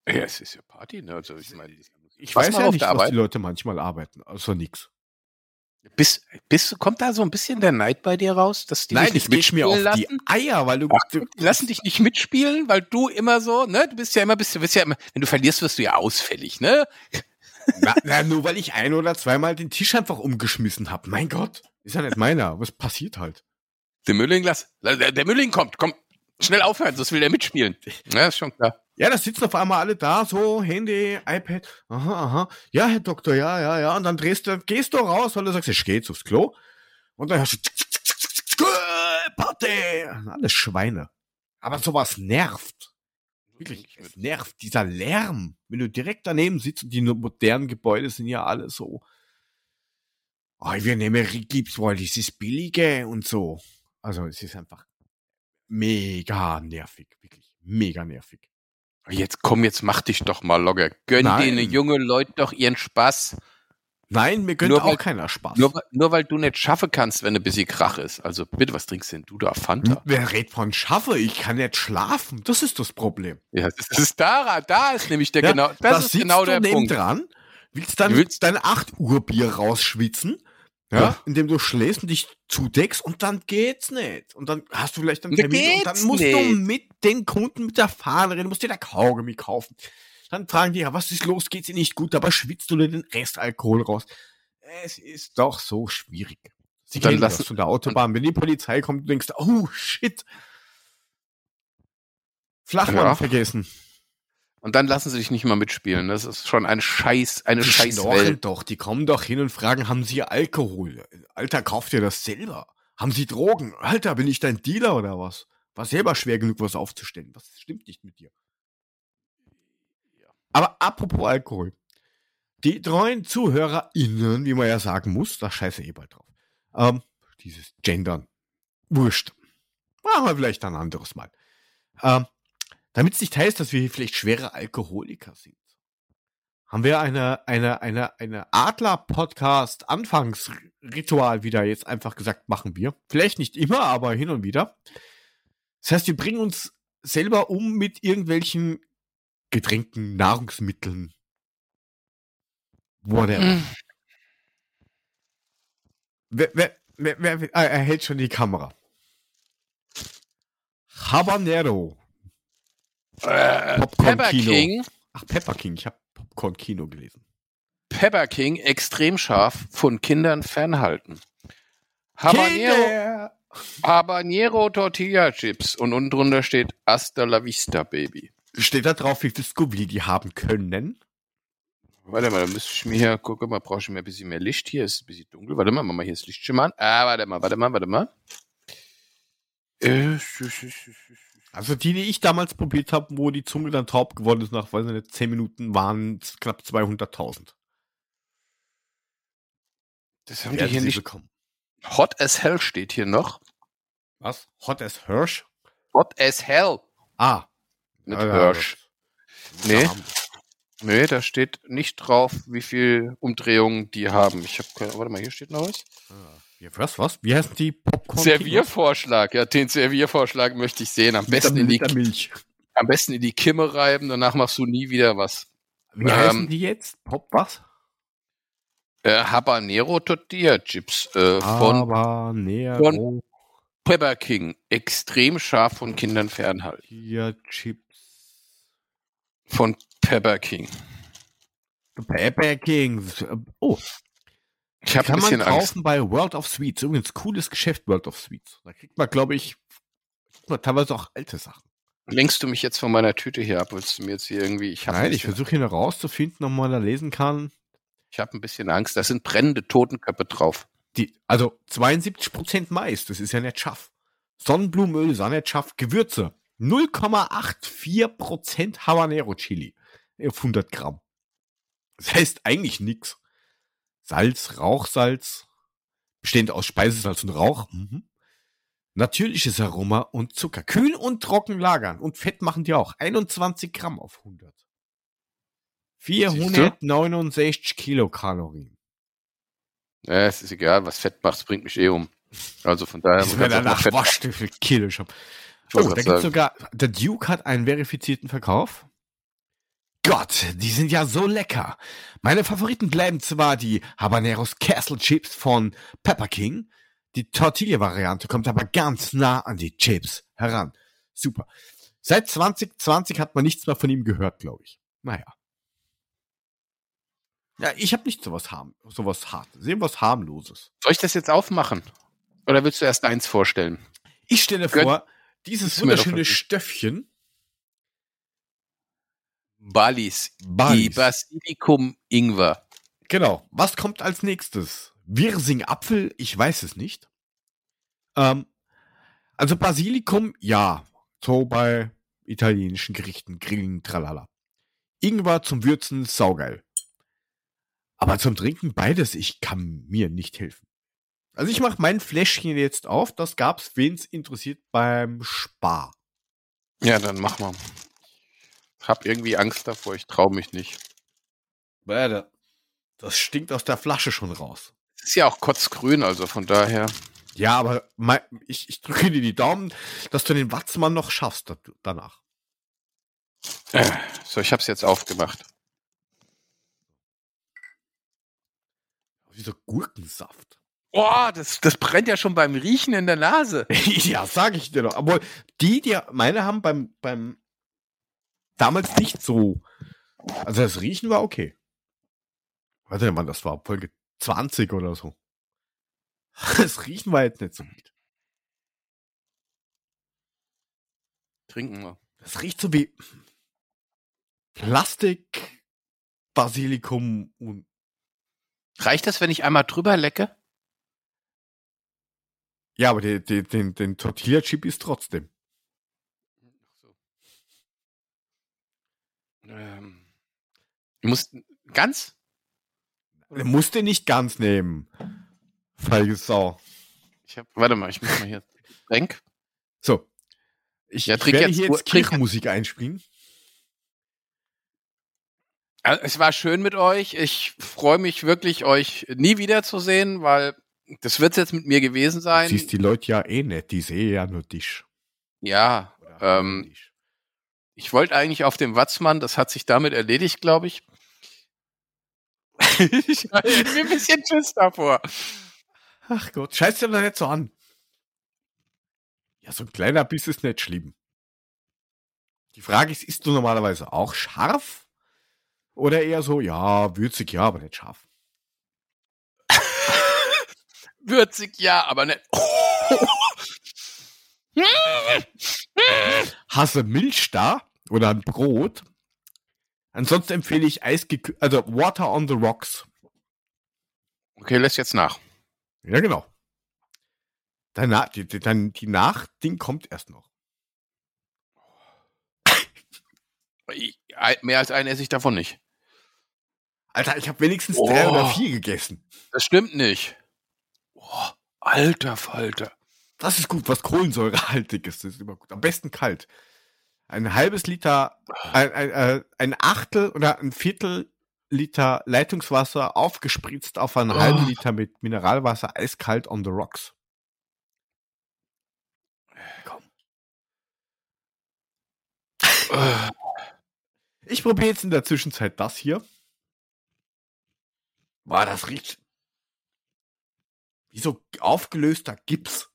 Ja, es ist ja Party, ne? Also ich meine, Ich weiß ja nicht, was die Leute manchmal arbeiten. Also nix. Bist, bist, kommt da so ein bisschen der Neid bei dir raus, dass die Nein, nicht geht mir auf mitspielen die lassen? Eier, weil du, Ach, du die lassen dich nicht mitspielen, weil du immer so, ne? Du bist ja immer, bist, du bist ja immer, wenn du verlierst, wirst du ja ausfällig, ne? Na, na, nur weil ich ein oder zweimal den Tisch einfach umgeschmissen habe. Mein Gott, ist ja nicht meiner. Was passiert halt? Der Mülling lass, der, der Mülling kommt, komm, schnell aufhören, sonst will der mitspielen. Ja, ist schon klar. Ja, da sitzen auf einmal alle da, so Handy, iPad. Aha, aha. Ja, Herr Doktor, ja, ja, ja. Und dann drehst du, gehst du raus, weil du sagst, ich geh jetzt aufs Klo. Und dann hörst du Party. Alles Schweine. Aber sowas nervt. Wirklich, es nervt. Dieser Lärm. Wenn du direkt daneben sitzt und die modernen Gebäude sind ja alle so. Oh, wir nehmen Rigips, weil das ist billige und so. Also es ist einfach mega nervig. Wirklich, mega nervig. Jetzt komm, jetzt mach dich doch mal locker. Gönn Nein. denen junge Leute doch ihren Spaß. Nein, mir gönnt Nur auch weil- keiner Spaß. Nur, weil- nur weil du nicht schaffen kannst, wenn ein bisschen Krach ist. Also bitte, was trinkst denn du da? Fanta? Wer redet von schaffe? Ich kann nicht schlafen. Das ist das Problem. Ja, das ist da, da ist nämlich der Ja, genau, da das ist genau du der Punkt. nebendran, willst dann Du willst- dein 8 Uhr Bier rausschwitzen, ja, Ja. indem du schläfst und dich zudeckst und dann geht's nicht. Und dann hast du vielleicht einen Termin und dann geht's musst du nicht. mit den Kunden mit der Fahne reden, musst dir da Kaugummi kaufen. Dann fragen die, ja, was ist los? Geht's dir nicht gut? Dabei schwitzt du dir den Restalkohol raus. Es ist doch so schwierig. Sie Dann lassen- von der Autobahn. Wenn die Polizei kommt, du denkst, oh shit. Flachmann Ja. vergessen. Und dann lassen sie dich nicht mal mitspielen. Das ist schon ein Scheiß, eine Die Scheißwelt. doch, die kommen doch hin und fragen, haben Sie Alkohol? Alter, kauft ihr das selber? Haben Sie Drogen? Alter, bin ich dein Dealer oder was? War selber schwer genug, was aufzustellen. Was stimmt nicht mit dir? Aber apropos Alkohol. Die treuen ZuhörerInnen, wie man ja sagen muss, da scheiße eh bald drauf. Ähm, dieses Gendern. Wurscht. Machen wir vielleicht ein anderes Mal. Ähm, damit es nicht heißt, dass wir hier vielleicht schwere Alkoholiker sind haben wir eine, eine, eine, eine Adler-Podcast-Anfangsritual wieder jetzt einfach gesagt, machen wir. Vielleicht nicht immer, aber hin und wieder. Das heißt, wir bringen uns selber um mit irgendwelchen Getränken, Nahrungsmitteln. Whatever. Wer, wer, wer, wer, wer, ah, er hält schon die Kamera. Habanero. Äh, Pepper Kino. King, Ach, Pepper King. Ich habe Popcorn Kino gelesen. Pepper King, extrem scharf, von Kindern fernhalten. Habanero, Kinder! Habanero Tortilla Chips und unten drunter steht Hasta la Vista, Baby. Steht da drauf, wie viel Scoville die haben können? Warte mal, da müsste ich mir hier, guck mal, brauche ich mir ein bisschen mehr Licht hier, ist ein bisschen dunkel. Warte mal, mach mal hier das Licht schon mal an. Ah, warte mal, warte mal, warte mal. Äh, Also die, die ich damals probiert habe, wo die Zunge dann taub geworden ist nach, weiß ich nicht, 10 Minuten, waren knapp 200.000. Das haben die Werden hier nicht. bekommen. Hot as hell steht hier noch. Was? Hot as Hirsch? Hot as hell. Ah. Mit Ja, ja, Hirsch. das- Nee. Ja, Nee, da steht nicht drauf, wie viel Umdrehungen die haben. Ich habe keine. Warte mal, hier steht noch was. Ja, was, was? Wie heißen die Popcorn? Serviervorschlag. Ja, den Serviervorschlag möchte ich sehen. Am besten, in die, Milch. am besten in die Kimme reiben, danach machst du nie wieder was. Wie Ähm, heißen die jetzt? Pop was? Äh, Habanero Tortilla Chips äh, von von- Pepper King. Extrem scharf von Kindern fernhalten. hier Chips. Von Pepper King. Pepper Kings. Oh, Ich habe ein kann man bisschen Angst. kaufen bei World of Sweets. Übrigens, cooles Geschäft, World of Sweets. Da kriegt man, glaube ich, man teilweise auch alte Sachen. Lenkst du mich jetzt von meiner Tüte hier ab? Willst du mir jetzt hier irgendwie. Ich habe Nein, ein, ich bisschen- versuche hier noch rauszufinden, ob man da lesen kann. ich hab ein bisschen Angst. Da sind brennende Totenköpfe drauf. Die, also 72% Mais, das ist ja nicht scharf. Sonnenblumenöl ist auch nicht scharf. Gewürze, 0,84% Habanero Chili auf 100 Gramm. Das heißt eigentlich nix. Salz, Rauchsalz, bestehend aus Speisesalz und Rauch. Mhm. Natürliches Aroma und Zucker. Kühl und trocken lagern. Und Fett machen die auch. 21 Gramm auf 100. 469 Kilokalorien. Ja, es ist egal, was Fett macht, es bringt mich eh um. Also von daher. Auch mal danach wie viel Kilo ich hab. Ich wollte Oh, da sagen. sogar, der Duke hat einen verifizierten Verkauf. Gott, die sind ja so lecker. Meine Favoriten bleiben zwar die Habaneros Castle Chips von Pepper King. Die Tortilla-Variante kommt aber ganz nah an die Chips heran. Super. Seit 2020 hat man nichts mehr von ihm gehört, glaube ich. Naja. Ja, ich habe nicht sowas, harm, sowas hartes. Sehen was harmloses. Soll ich das jetzt aufmachen? Oder willst du erst eins vorstellen? Ich stelle Gönn- vor, dieses wunderschöne. Stöffchen. Balis. Die Balis. Basilikum Ingwer. Genau. Was kommt als nächstes? Wirsing Apfel? Ich weiß es nicht. Ähm, also Basilikum, ja. So bei italienischen Gerichten, Grillen, tralala. Ingwer zum Würzen, saugeil. Aber zum Trinken beides, ich kann mir nicht helfen. Also ich mache mein Fläschchen jetzt auf. Das gab's, wen's interessiert, beim Spar. Ja, dann mach mal. Ich hab irgendwie Angst davor, ich traue mich nicht. Das stinkt aus der Flasche schon raus. Ist ja auch kotzgrün, also von daher. Ja, aber mei- ich, ich drücke dir die Daumen, dass du den Watzmann noch schaffst danach. Äh, So, ich hab's jetzt aufgemacht. Wie so Gurkensaft. Boah, das, das brennt ja schon beim Riechen in der Nase. ja, sag ich dir doch. Aber die, die meine haben beim, beim damals nicht so. Also das Riechen war okay. Warte mal, das war Folge 20 oder so. Das Riechen war jetzt nicht so gut. Trinken wir. Das riecht so wie Plastik, Basilikum und Reicht das, wenn ich einmal drüber lecke? ja, aber den, den, den, den Tortilla-Chip ist trotzdem. Du musst ganz? Du musst den nicht ganz nehmen. Feige Sau. Ich hab, warte mal, ich muss mal hier. Getränk. So. Ich, Ja, ich werde jetzt hier jetzt Kirchenmusik einspielen. Also, es war schön mit euch. Ich freue mich wirklich, euch nie wiederzusehen, weil das wird jetzt mit mir gewesen Du sein. siehst die Leute ja eh nicht, die sehen ja nur dich. Ja, Oder Ähm, dich. Ich wollte eigentlich auf dem Watzmann, das hat sich damit erledigt, glaube ich. ich war irgendwie ein bisschen Schiss davor. Ach Gott, scheiß dir doch nicht so an. Ja, so ein kleiner Biss ist nicht schlimm. Die Frage ist, isst du normalerweise auch scharf? Oder eher so, ja, würzig, ja, aber nicht scharf. Würzig, ja, aber nicht. Hast du Milch da oder ein Brot? Ansonsten empfehle ich Eisgekühl, also Water on the Rocks. Okay, lässt jetzt nach. Ja, genau. Danach, die, die, dann die Nachding kommt erst noch. Mehr als einen esse ich davon nicht. Alter, ich habe wenigstens Oh. drei oder vier gegessen. Das stimmt nicht. Oh, alter Falter. Das ist gut, was kohlensäurehaltiges. Das ist immer gut. Am besten kalt. Ein halbes Liter, ein, ein, äh, ein Achtel oder ein Viertel Liter Leitungswasser aufgespritzt auf einen Oh. halben Liter mit Mineralwasser eiskalt on the rocks. Komm. Äh, Ich probiere jetzt in der Zwischenzeit das hier. Boah, das riecht wie so aufgelöster Gips.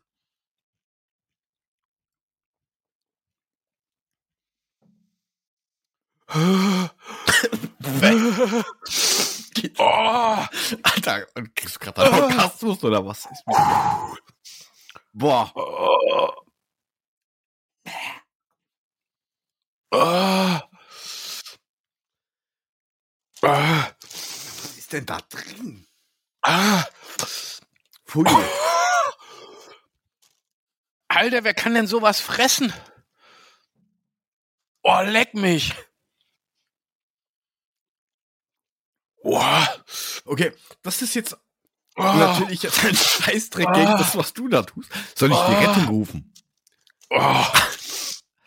Oh, Alter, und kriegst du gerade einen Orgasmus oder was? Boah, oh. Oh. Ah, was ist denn da drin? ah. Pfui. Alter, wer kann denn sowas fressen? Oh, leck mich. Oh, Okay, das ist jetzt oh. natürlich jetzt ein Scheißdreck gegen Ah. das, was du da tust. Soll ich die Ah. Rettung rufen? Oh.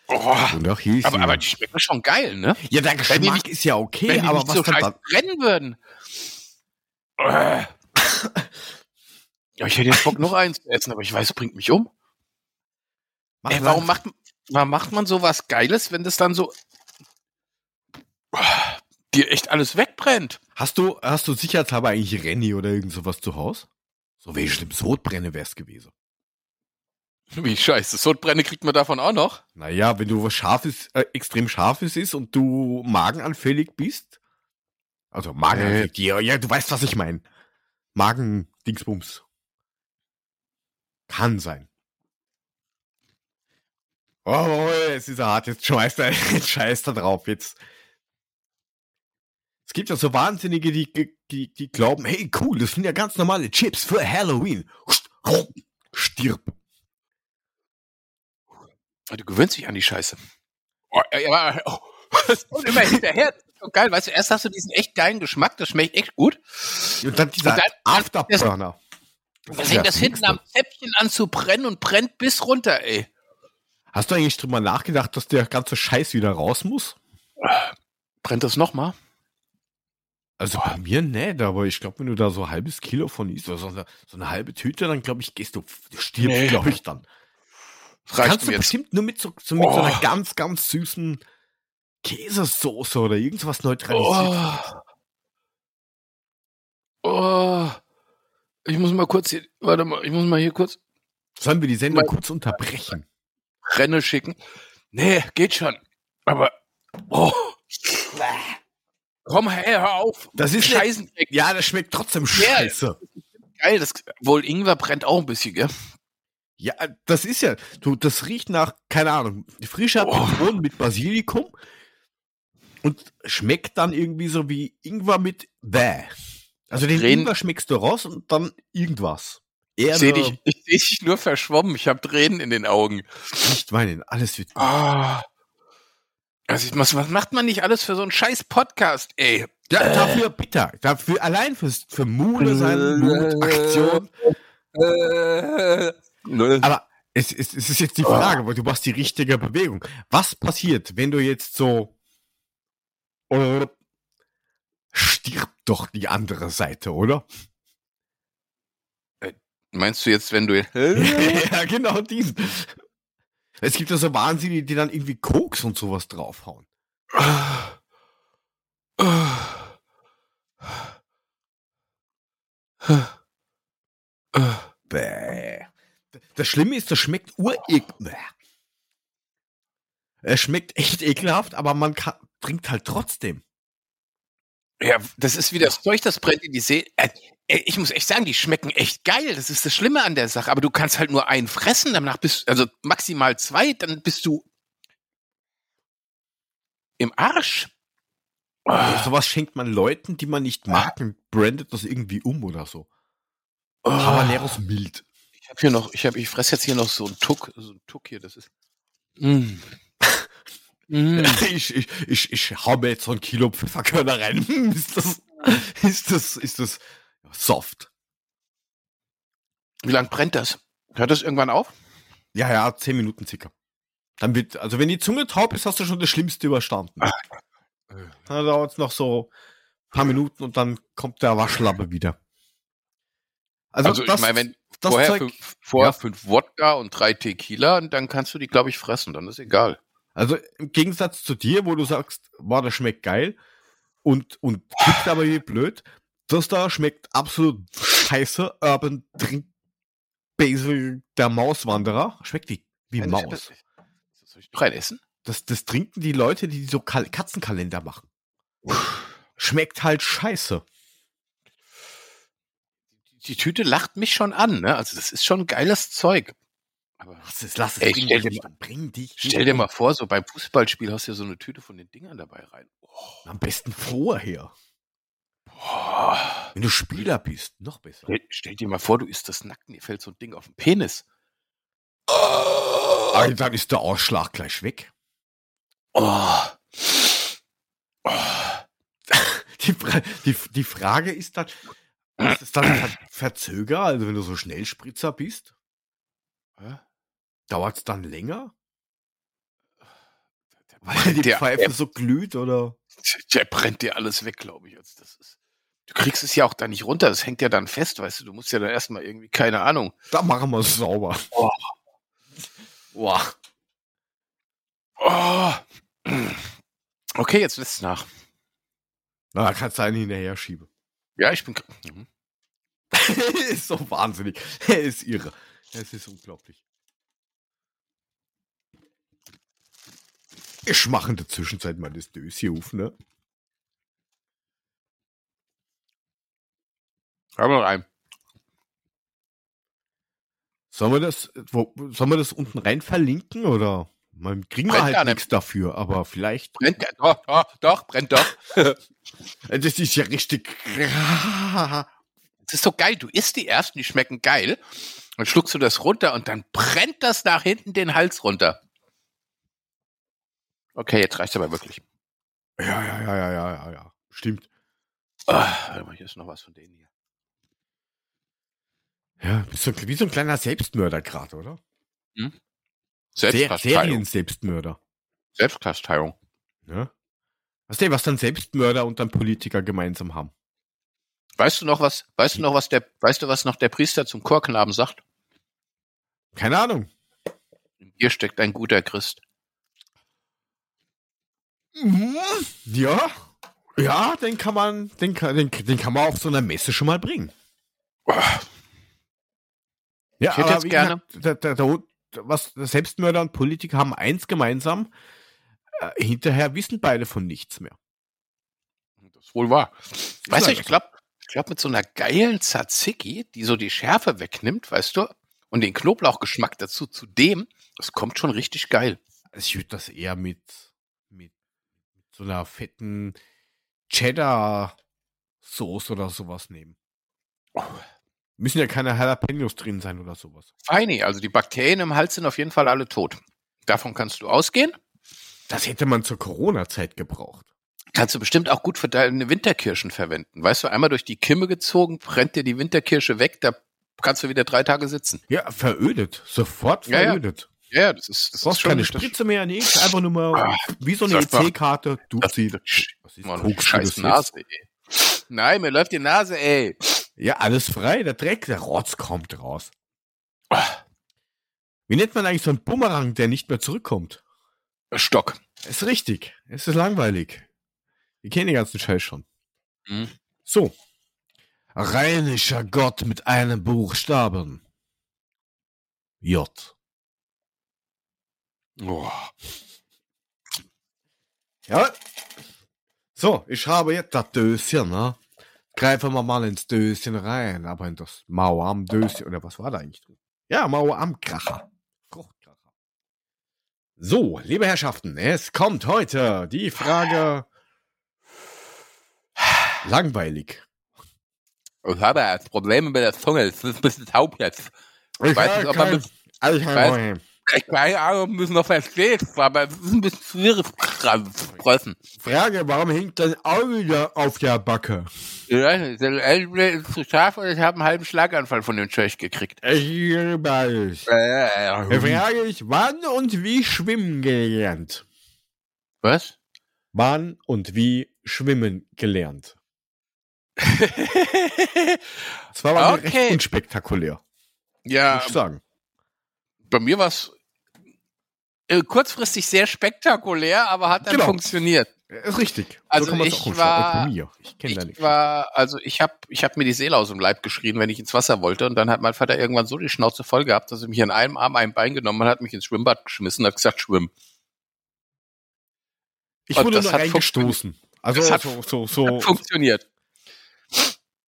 Oh. Hier ist Aber, aber die schmecken schon geil, ne? ja, der die Geschmack nicht- ist ja okay, Wenn die aber nicht was so dann brennen würden. Ja, ich hätte jetzt Bock, noch eins zu essen, aber ich weiß, es bringt mich um. Mach Ey, warum macht, warum macht man sowas Geiles, wenn das dann so dir echt alles wegbrennt? Hast du, hast du sicherheitshalber eigentlich Renny oder irgend sowas zu Hause? So wie schlimm Sodbrenne wär's gewesen. Wie scheiße, Sodbrenne kriegt man davon auch noch? Naja, wenn du was Scharfes, äh, extrem Scharfes ist und du magenanfällig bist. Also magenanfällig, ja, ja, du weißt, was ich meine. Magen-Dingsbums. Kann sein. Oh, es ist hart, jetzt schmeißt er den Scheiß da drauf, jetzt. Es gibt ja so Wahnsinnige, die, die, die glauben, hey, cool, das sind ja ganz normale Chips für Halloween. Stirb. Du gewöhnst dich an die Scheiße. Oh, ja, aber, oh, das kommt immer hinterher. Das ist so geil, weißt du, erst hast du diesen echt geilen Geschmack, das schmeckt echt gut. Und dann dieser Und dann- Afterburner. Dann ist fängt das hinten am Zäpfchen an zu brennen und brennt bis runter, ey. Hast du eigentlich drüber nachgedacht, dass der ganze Scheiß wieder raus muss? Brennt das nochmal? Also bei mir nicht, aber ich glaube, wenn du da so ein halbes Kilo von isst, oder so eine, so eine halbe Tüte, dann glaube ich, gehst du, du stirbst, Nee. glaube ich, dann. Das reicht Kannst du jetzt. bestimmt nur mit so, so, mit so einer Oh. ganz, ganz süßen Käsesoße oder irgendwas neutralisiert. Oh. oh. Ich muss mal kurz hier, warte mal, ich muss mal hier kurz Sollen wir die Sendung Mein- kurz unterbrechen? Renne schicken. Nee, geht schon. Aber, oh. Komm, hey, hör auf. Das ist Scheißen. Ja, das schmeckt trotzdem Ja. scheiße. Geil, das, wohl Ingwer brennt auch ein bisschen, gell? Ja, das ist ja, du, das riecht nach, keine Ahnung, frischer Oh. Mit Basilikum und schmeckt dann irgendwie so wie Ingwer mit Bäh. Also den Reden- Ingwer schmeckst du raus und dann irgendwas. Ich Erde, sehe dich, ich seh dich nur verschwommen. Ich habe Tränen in den Augen. nicht weinen, alles wird gut. Ah. Also was, was macht man nicht alles für so einen scheiß Podcast, ey? Ja, dafür bitter. Dafür allein fürs, für Mode sein, Mut, Aktion. Aber es, es, es ist jetzt die Frage, weil du machst die richtige Bewegung. Was passiert, wenn du jetzt so äh, stirbt doch die andere Seite, oder? Meinst du jetzt, wenn du... ja, genau diesen. Es gibt ja so Wahnsinnige, die dann irgendwie Koks und sowas draufhauen. Bäh. Das Schlimme ist, das schmeckt urekel. Bäh. Es schmeckt echt ekelhaft, aber man kann, trinkt halt trotzdem. Ja, das ist wie das Zeug, das brennt in die See. Äh, ich muss echt sagen, die schmecken echt geil. Das ist das Schlimme an der Sache. Aber du kannst halt nur einen fressen, danach bist also maximal zwei, dann bist du im Arsch. Ah, Sowas schenkt man Leuten, die man nicht mag und brandet das irgendwie um oder so. ah. Habaneros mild. Ich habe hier noch, ich habe, ich fresse jetzt hier noch so einen Tuck, so einen Tuck hier, das ist. Mm. Mm. Ich, ich, ich, ich hau mir jetzt so ein Kilo Pfefferkörner rein. Ist das, ist das, ist das soft? Wie lang brennt das? Hört das irgendwann auf? Ja, ja, zehn Minuten circa. Dann wird, also wenn die Zunge taub ist, hast du schon das Schlimmste überstanden. Dann dauert es noch so ein paar Minuten und dann kommt der Waschlappe wieder. Also, Also, das, ich meine, wenn das vorher, Zeug, fünf, vorher Ja. fünf Wodka und drei Tequila, und dann kannst du die, glaube ich, fressen, dann ist egal. Also im Gegensatz zu dir, wo du sagst, boah, das schmeckt geil und, und kippt aber wie blöd, das da schmeckt absolut scheiße. Urban Drink Basil, der Mauswanderer, schmeckt wie, wie Also, Maus. Soll ich noch ein essen? Das, das trinken die Leute, die so Kal Katzenkalender machen. Schmeckt halt scheiße. Die Tüte lacht mich schon an, ne? Also, das ist schon geiles Zeug. Aber Lass es, lass es, Ey, bring stell dich um, bring dich stell dir mal vor, so beim Fußballspiel hast du ja so eine Tüte von den Dingern dabei rein. Oh, Am besten vorher. boah. Wenn du Spieler bist, noch besser. Stell, stell dir mal vor, du isst das nackt, dir fällt so ein Ding auf den Penis. Ah, dann ist der Ausschlag gleich weg. Oh. Oh. Die, die, die Frage ist dann, ist es dann ver verzöger, also wenn du so Schnellspritzer bist, Hä? Dauert es dann länger? Der Weil die dir, Pfeife der, so glüht oder? der brennt dir alles weg, glaube ich. jetzt. das ist, du kriegst es ja auch da nicht runter, das hängt ja dann fest, weißt du. Du musst ja dann erstmal irgendwie, keine Ahnung. Da machen wir es sauber. Oh. Boah. Oh. Okay, jetzt lässt es nach. Na, da kannst du einen hinterher schieben. Ja, ich bin. Mhm. ist so wahnsinnig. Er ist irre. Es ist unglaublich. Ich mache in der Zwischenzeit mal das Döschen auf, ne? Hör mal rein. Sollen wir das, wo, sollen wir das unten rein verlinken oder? Man kriegen wir halt nichts dafür, aber vielleicht. Brennt der? Doch, doch, doch, brennt doch. Das ist ja richtig. Das ist so geil. Du isst die ersten, die schmecken geil. Dann schluckst du das runter und dann brennt das nach hinten den Hals runter. Okay, jetzt reicht's aber wirklich. Ja, ja, ja, ja, ja, ja, ja. Stimmt. Ah, warte mal, hier ist noch was von denen hier. Ja, so, wie so ein kleiner Selbstmörder gerade, oder? Ser Selbstkasteiung. Serien-Selbstmörder. Selbstkasteiung. Ja. Weißt du, was dann Selbstmörder und dann Politiker gemeinsam haben? Weißt du noch was, weißt du noch was der, weißt du was noch der Priester zum Chorknaben sagt? Keine Ahnung. In dir steckt ein guter Christ. Ja. Ja, den kann man, den kann, den, den kann man auf so einer Messe schon mal bringen. Ja, Ich hätte jetzt gerne- gesagt, der, der, der, was Selbstmörder und Politiker haben eins gemeinsam. Äh, hinterher wissen beide von nichts mehr. Das ist wohl wahr. Ist Weißt du, ich glaube, ich glaub, mit so einer geilen Tzatziki, die so die Schärfe wegnimmt, weißt du, und den Knoblauchgeschmack dazu, zu dem, das kommt schon richtig geil. so. Ich würde das eher mit so einer fetten Cheddar-Soße oder sowas nehmen. Müssen ja keine Jalapenos drin sein oder sowas. Feini, also die Bakterien im Hals sind auf jeden Fall alle tot. Davon kannst du ausgehen. Das hätte man zur Corona-Zeit gebraucht. Kannst du bestimmt auch gut für deine Winterkirschen verwenden. Weißt du, einmal durch die Kimme gezogen, brennt dir die Winterkirsche weg, da kannst du wieder drei Tage sitzen. Ja, verödet. Sofort Ja, ja. Ja, ja, das ist, das Du ist schon keine Spritze mehr, nichts. Einfach nur mal Ah, wie so eine. EC-Karte. Du ist Mann, Koks, scheiß Nase, ey. Nein, mir läuft die Nase, ey. Ja, alles frei. Der Dreck, der Rotz kommt raus. Ah, Wie nennt man eigentlich so einen Bumerang, der nicht mehr zurückkommt? Stock. Ist richtig. Es ist langweilig. Wir kennen den ganzen Scheiß schon. Hm. So. Rheinischer Gott mit einem Buchstaben. J. Oh. Ja. So, ich habe jetzt das Döschen, ne? Greifen wir mal ins Döschen rein, aber in das Mauer am Döschen, oder was war da eigentlich drin? Ja, Mauer am Kracher. Fruchtkracher. So, liebe Herrschaften, es kommt heute die Frage Langweilig. Ich habe jetzt Probleme mit der Zunge. Es ist ein bisschen taub jetzt. Ich weiß nicht, ob man also ich weiß- Ich keine Ahnung, es noch versteht, aber es ist ein bisschen schwierig zu sprechen. Frage, warum hängt dein Auge da auf der Backe? Ja, entweder ist es zu scharf oder ich habe einen halben Schlaganfall von dem Zeug gekriegt. Ich liebe beides. Da frage ich, wann und wie schwimmen gelernt? Was? Wann und wie schwimmen gelernt? Das war aber Okay. recht unspektakulär, ja, muss ich sagen. bei mir war es äh, kurzfristig sehr spektakulär, aber hat dann Genau. funktioniert. Ist richtig. Also man's ich war-. Ich da Ich nichts. war, also ich habe ich hab mir die Seele aus dem Leib geschrien, wenn ich ins Wasser wollte. Und dann hat mein Vater irgendwann so die Schnauze voll gehabt, dass er mich an einem Arm ein Bein genommen hat, hat mich ins Schwimmbad geschmissen und hat gesagt, schwimm. Ich und wurde nur reingestoßen. Also Das hat- so, so, so. Hat funktioniert.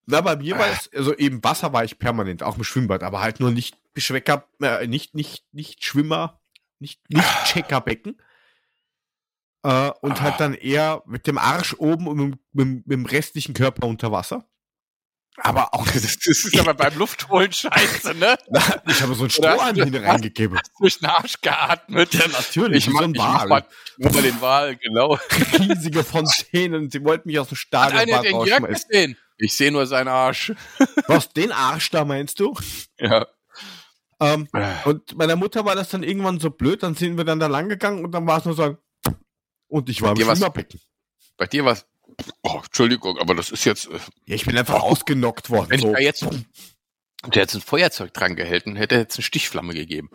Na, bei mir war es, also eben Wasser war ich permanent, auch im Schwimmbad, aber halt nur nicht Beschwecker, äh, nicht, nicht, nicht Schwimmer, nicht, nicht Checkerbecken. Äh, und halt dann eher mit dem Arsch oben und mit, mit, mit dem restlichen Körper unter Wasser. Aber auch, Das, das ist aber beim Luftholen scheiße, ne? ich habe so einen hast Strohhalm du- hin reingegeben. Durch den Arsch geatmet. Ja, natürlich, Ich wie so mag ein ich mach Wal. mal, mach den Wal, genau. Riesige Fontänen, sie wollten mich aus dem Hat Stadion einer den Jörg rausschmeißen. gesehen? Ich sehe nur seinen Arsch. Was, den Arsch da meinst du? Ja. Ähm, Und meiner Mutter war das dann irgendwann so blöd, dann sind wir dann da lang gegangen und dann war es nur so, und ich war im Schwimmerbecken. Bei dir was? Oh, Entschuldigung, aber das ist jetzt, äh, Ja, ich bin einfach ausgenockt worden. wenn So. ich da jetzt, der jetzt ein Feuerzeug dran gehalten hätte, hätte es eine Stichflamme gegeben.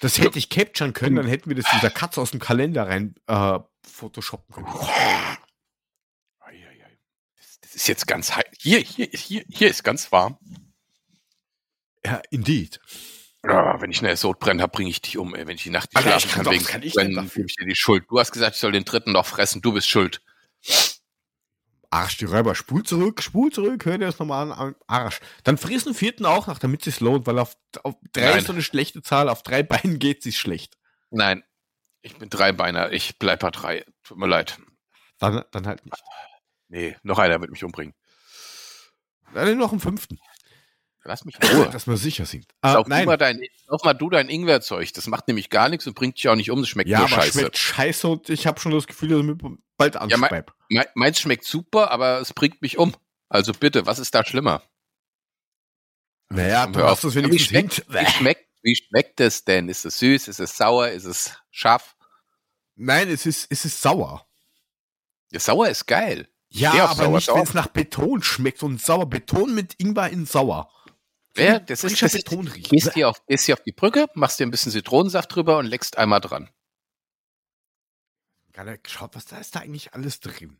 Das hätte ich capturen können, dann hätten wir das dieser Katze aus dem Kalender rein äh, photoshoppen können. Das, das ist jetzt ganz heiß. Hier, hier, hier, hier ist ganz warm. Ja, indeed. Ja, wenn ich eine Sodbrennen habe, bringe ich dich um, ey. Wenn ich die Nacht nicht Alter, schlafen kann, wegen kann ich Brennen, gebe ich dir die Schuld. Du hast gesagt, ich soll den dritten noch fressen. Du bist schuld. Arsch, die Räuber, spul zurück, spul zurück, hör dir das nochmal an, Arsch. Dann friss einen vierten auch noch, damit es lohnt, weil auf, auf drei Nein. ist so eine schlechte Zahl, auf drei Beinen geht sie schlecht. Nein. Ich bin Dreibeiner. Ich bleib bei drei. Tut mir leid. Dann, dann halt nicht. Nee, noch einer wird mich umbringen. Dann noch einen fünften. Lass mich in Ruhe. Dass wir sicher sind. Äh, Sauf, nein, mal dein, sauf mal du dein Ingwerzeug. Das macht nämlich gar nichts und bringt dich auch nicht um. Das schmeckt ja, nur scheiße. schmeckt scheiße und ich habe schon das Gefühl, dass ich mir bald Ja, mein- Meins schmeckt super, aber es bringt mich um. Also bitte, was ist da schlimmer? naja, du hast auf. es Wie wenigstens schmeckt, wie, schmeckt, wie schmeckt es denn? Ist es süß? Ist es sauer? Ist es scharf? Nein, es ist, es ist sauer. Ja, sauer ist geil. Ja, aber sauer, nicht, wenn es nach Beton schmeckt und sauer. Beton mit Ingwer in sauer. Ja, das ist, das ist, gehst hier auf, gehst hier auf die Brücke, machst dir ein bisschen Zitronensaft drüber und leckst einmal dran. Gerade geschaut, was da ist da eigentlich alles drin?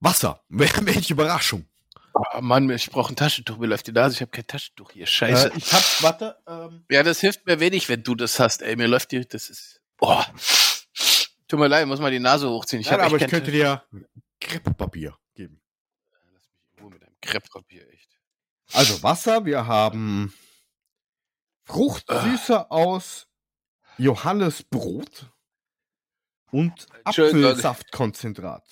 Wasser. Welche Überraschung. Oh Mann, ich brauche ein Taschentuch. Mir läuft die Nase. Ich habe kein Taschentuch hier. Scheiße. Äh, ich hab, warte, ähm, Ja, das hilft mir wenig, wenn du das hast. Ey, mir läuft die, das ist, oh. Tut mir leid, ich muss mal die Nase hochziehen. Ich habe aber ich könnte dir Krepppapier geben. Lass mich in Ruhe mit deinem Krepppapier, echt. Also Wasser, wir haben Fruchtsüße aus Johannesbrot und. Apfelsaftkonzentrat.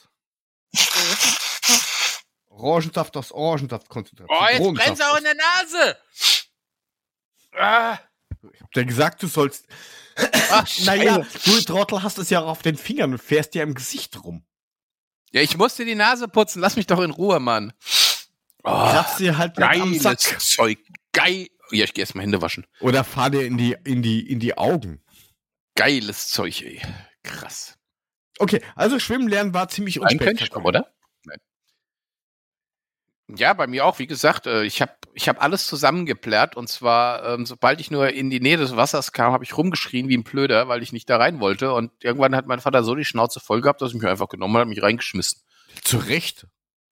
Orangensaft aus Orangensaftkonzentrat. Oh, jetzt brennt's auch in der Nase! Ah, Ich hab dir gesagt, du sollst. ach, Naja, Scheiße. du Trottel hast es ja auch auf den Fingern und fährst dir im Gesicht rum. Ja, ich musste die Nase putzen. Lass mich doch in Ruhe, Mann. Oh, Kratz dir halt nicht am geiles Sack. Zeug. Geil. Ja, ich geh erst mal Hände waschen. Oder fahr dir in die, in die, in die Augen. Geiles Zeug, ey. Krass. Okay, also Schwimmen lernen war ziemlich unspektakulär. oder? Nein. Ja, bei mir auch. Wie gesagt, äh, ich habe ich hab alles zusammengeplärt und zwar, ähm, sobald ich nur in die Nähe des Wassers kam, habe ich rumgeschrien wie ein Blöder, weil ich nicht da rein wollte. Und irgendwann hat mein Vater so die Schnauze voll gehabt, dass ich mich einfach genommen habe und mich reingeschmissen. Zu Recht.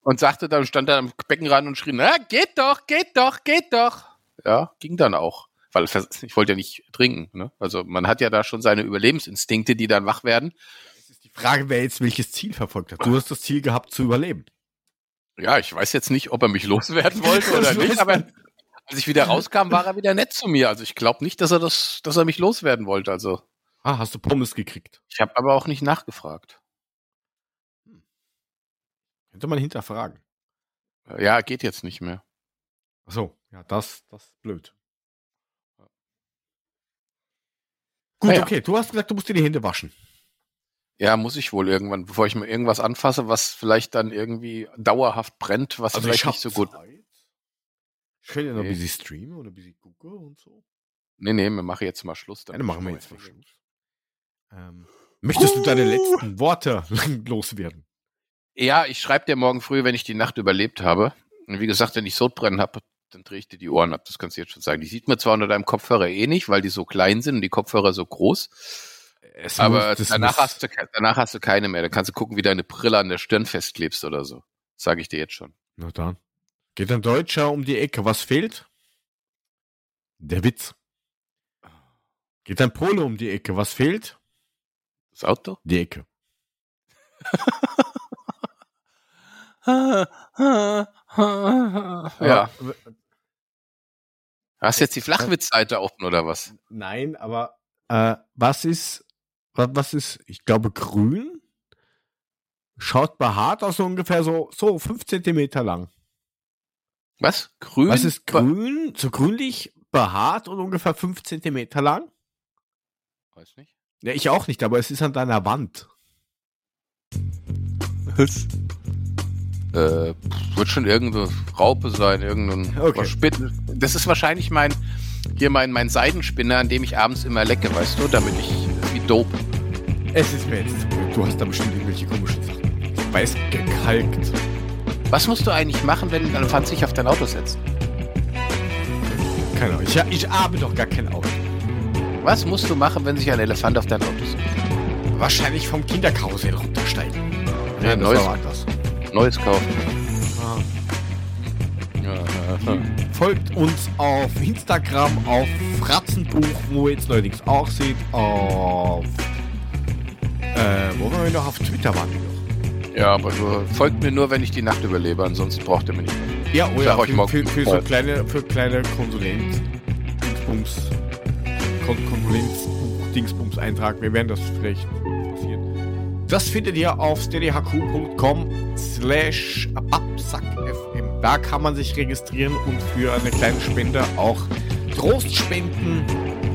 Und sagte dann, stand da am Beckenrand und schrie, na, geht doch, geht doch, geht doch. Ja, ging dann auch. Weil ich wollte ja nicht trinken. Ne? Also man hat ja da schon seine Überlebensinstinkte, die dann wach werden. Es ist die Frage, wer jetzt welches Ziel verfolgt hat. Du hast das Ziel gehabt, zu überleben. Ja, ich weiß jetzt nicht, ob er mich loswerden wollte oder nicht, aber als ich wieder rauskam, war er wieder nett zu mir. Also ich glaube nicht, dass er das, dass er mich loswerden wollte. Also Ah, hast du Pommes gekriegt? ich habe aber auch nicht nachgefragt. Könnte man hinterfragen. Ja, geht jetzt nicht mehr. Ach so, ja, das, das ist blöd. Gut, ja. okay, du hast gesagt, du musst dir die Hände waschen. Ja, muss ich wohl irgendwann, bevor ich mir irgendwas anfasse, was vielleicht dann irgendwie dauerhaft brennt, was vielleicht hab nicht so gut. Zeit. Ich könnte ja noch Nee. ein bisschen streamen oder ein bisschen gucken und so. Nee, nee, wir machen jetzt mal Schluss. Ja, dann machen wir jetzt mal Schluss. Ähm, möchtest du deine letzten Worte loswerden? Ja, ich schreibe dir morgen früh, wenn ich die Nacht überlebt habe. Und wie gesagt, wenn ich Sodbrennen habe, dann drehe ich dir die Ohren ab. Das kannst du jetzt schon sagen. Die sieht man zwar unter deinem Kopfhörer eh nicht, weil die so klein sind und die Kopfhörer so groß. Es Aber muss- danach, hast du, danach hast du keine mehr. Dann kannst du gucken, wie deine Brille an der Stirn festklebst oder so. Sage ich dir jetzt schon. Na dann. Geht ein Deutscher um die Ecke. Was fehlt? Der Witz. Geht ein Pole um die Ecke. Was fehlt? Das Auto? Die Ecke. Ja. Hast jetzt die Flachwitzseite offen oder was? Nein, aber äh, was ist, was, was ist, ich glaube, grün? Schaut behaart aus, so ungefähr so, so fünf Zentimeter lang. Was? Grün? Was ist grün? So grünlich, behaart und ungefähr fünf Zentimeter lang? Weiß nicht. Ja, ich auch nicht, aber es ist an deiner Wand. Äh, wird schon irgendeine Raupe sein, irgendein Okay. was Spinn- Das ist wahrscheinlich mein hier mein, mein Seidenspinner, an dem ich abends immer lecke, weißt du, damit ich wie dope. Es ist mir jetzt zu blöd. Du hast da bestimmt irgendwelche komischen Sachen. Weiß gekalkt. Was musst du eigentlich machen, wenn ein Elefant sich auf dein Auto setzt? Keine Ahnung. Ich, ich habe doch gar kein Auto. Was musst du machen, wenn sich ein Elefant auf dein Auto setzt? Wahrscheinlich vom Kinderkarussell runtersteigen. Ja, das neues, war anders. Neues kaufen. Ah. Ja, ja, ja. Folgt uns auf Instagram, auf Fratzenbuch, wo ihr jetzt neuerdings auch seht, auf. Äh, wo waren wir noch? Auf Twitter waren wir noch. ja, aber folgt mir nur, wenn ich die Nacht überlebe, ansonsten braucht ihr mir nicht mehr. Ja, oh ja, für, mal- für, für so kleine, für kleine Konsulent, Dingsbums, Kon Konsulenz, Dingsbums Eintrag. Wir werden das vielleicht. Das findet ihr auf steadyhq.com slash babsackfm. Da kann man sich registrieren und für eine kleine Spende auch Trost spenden.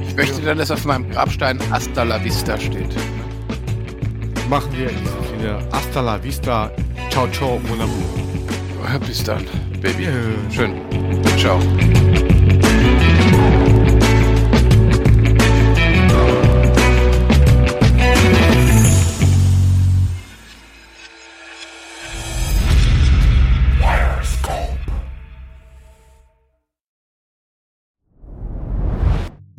Ich möchte dann, dass auf meinem Grabstein Hasta la Vista steht. Machen wir Sinne. Hasta la vista. Ciao, ciao, mon amour. Bis dann, Baby. Schön. Ciao.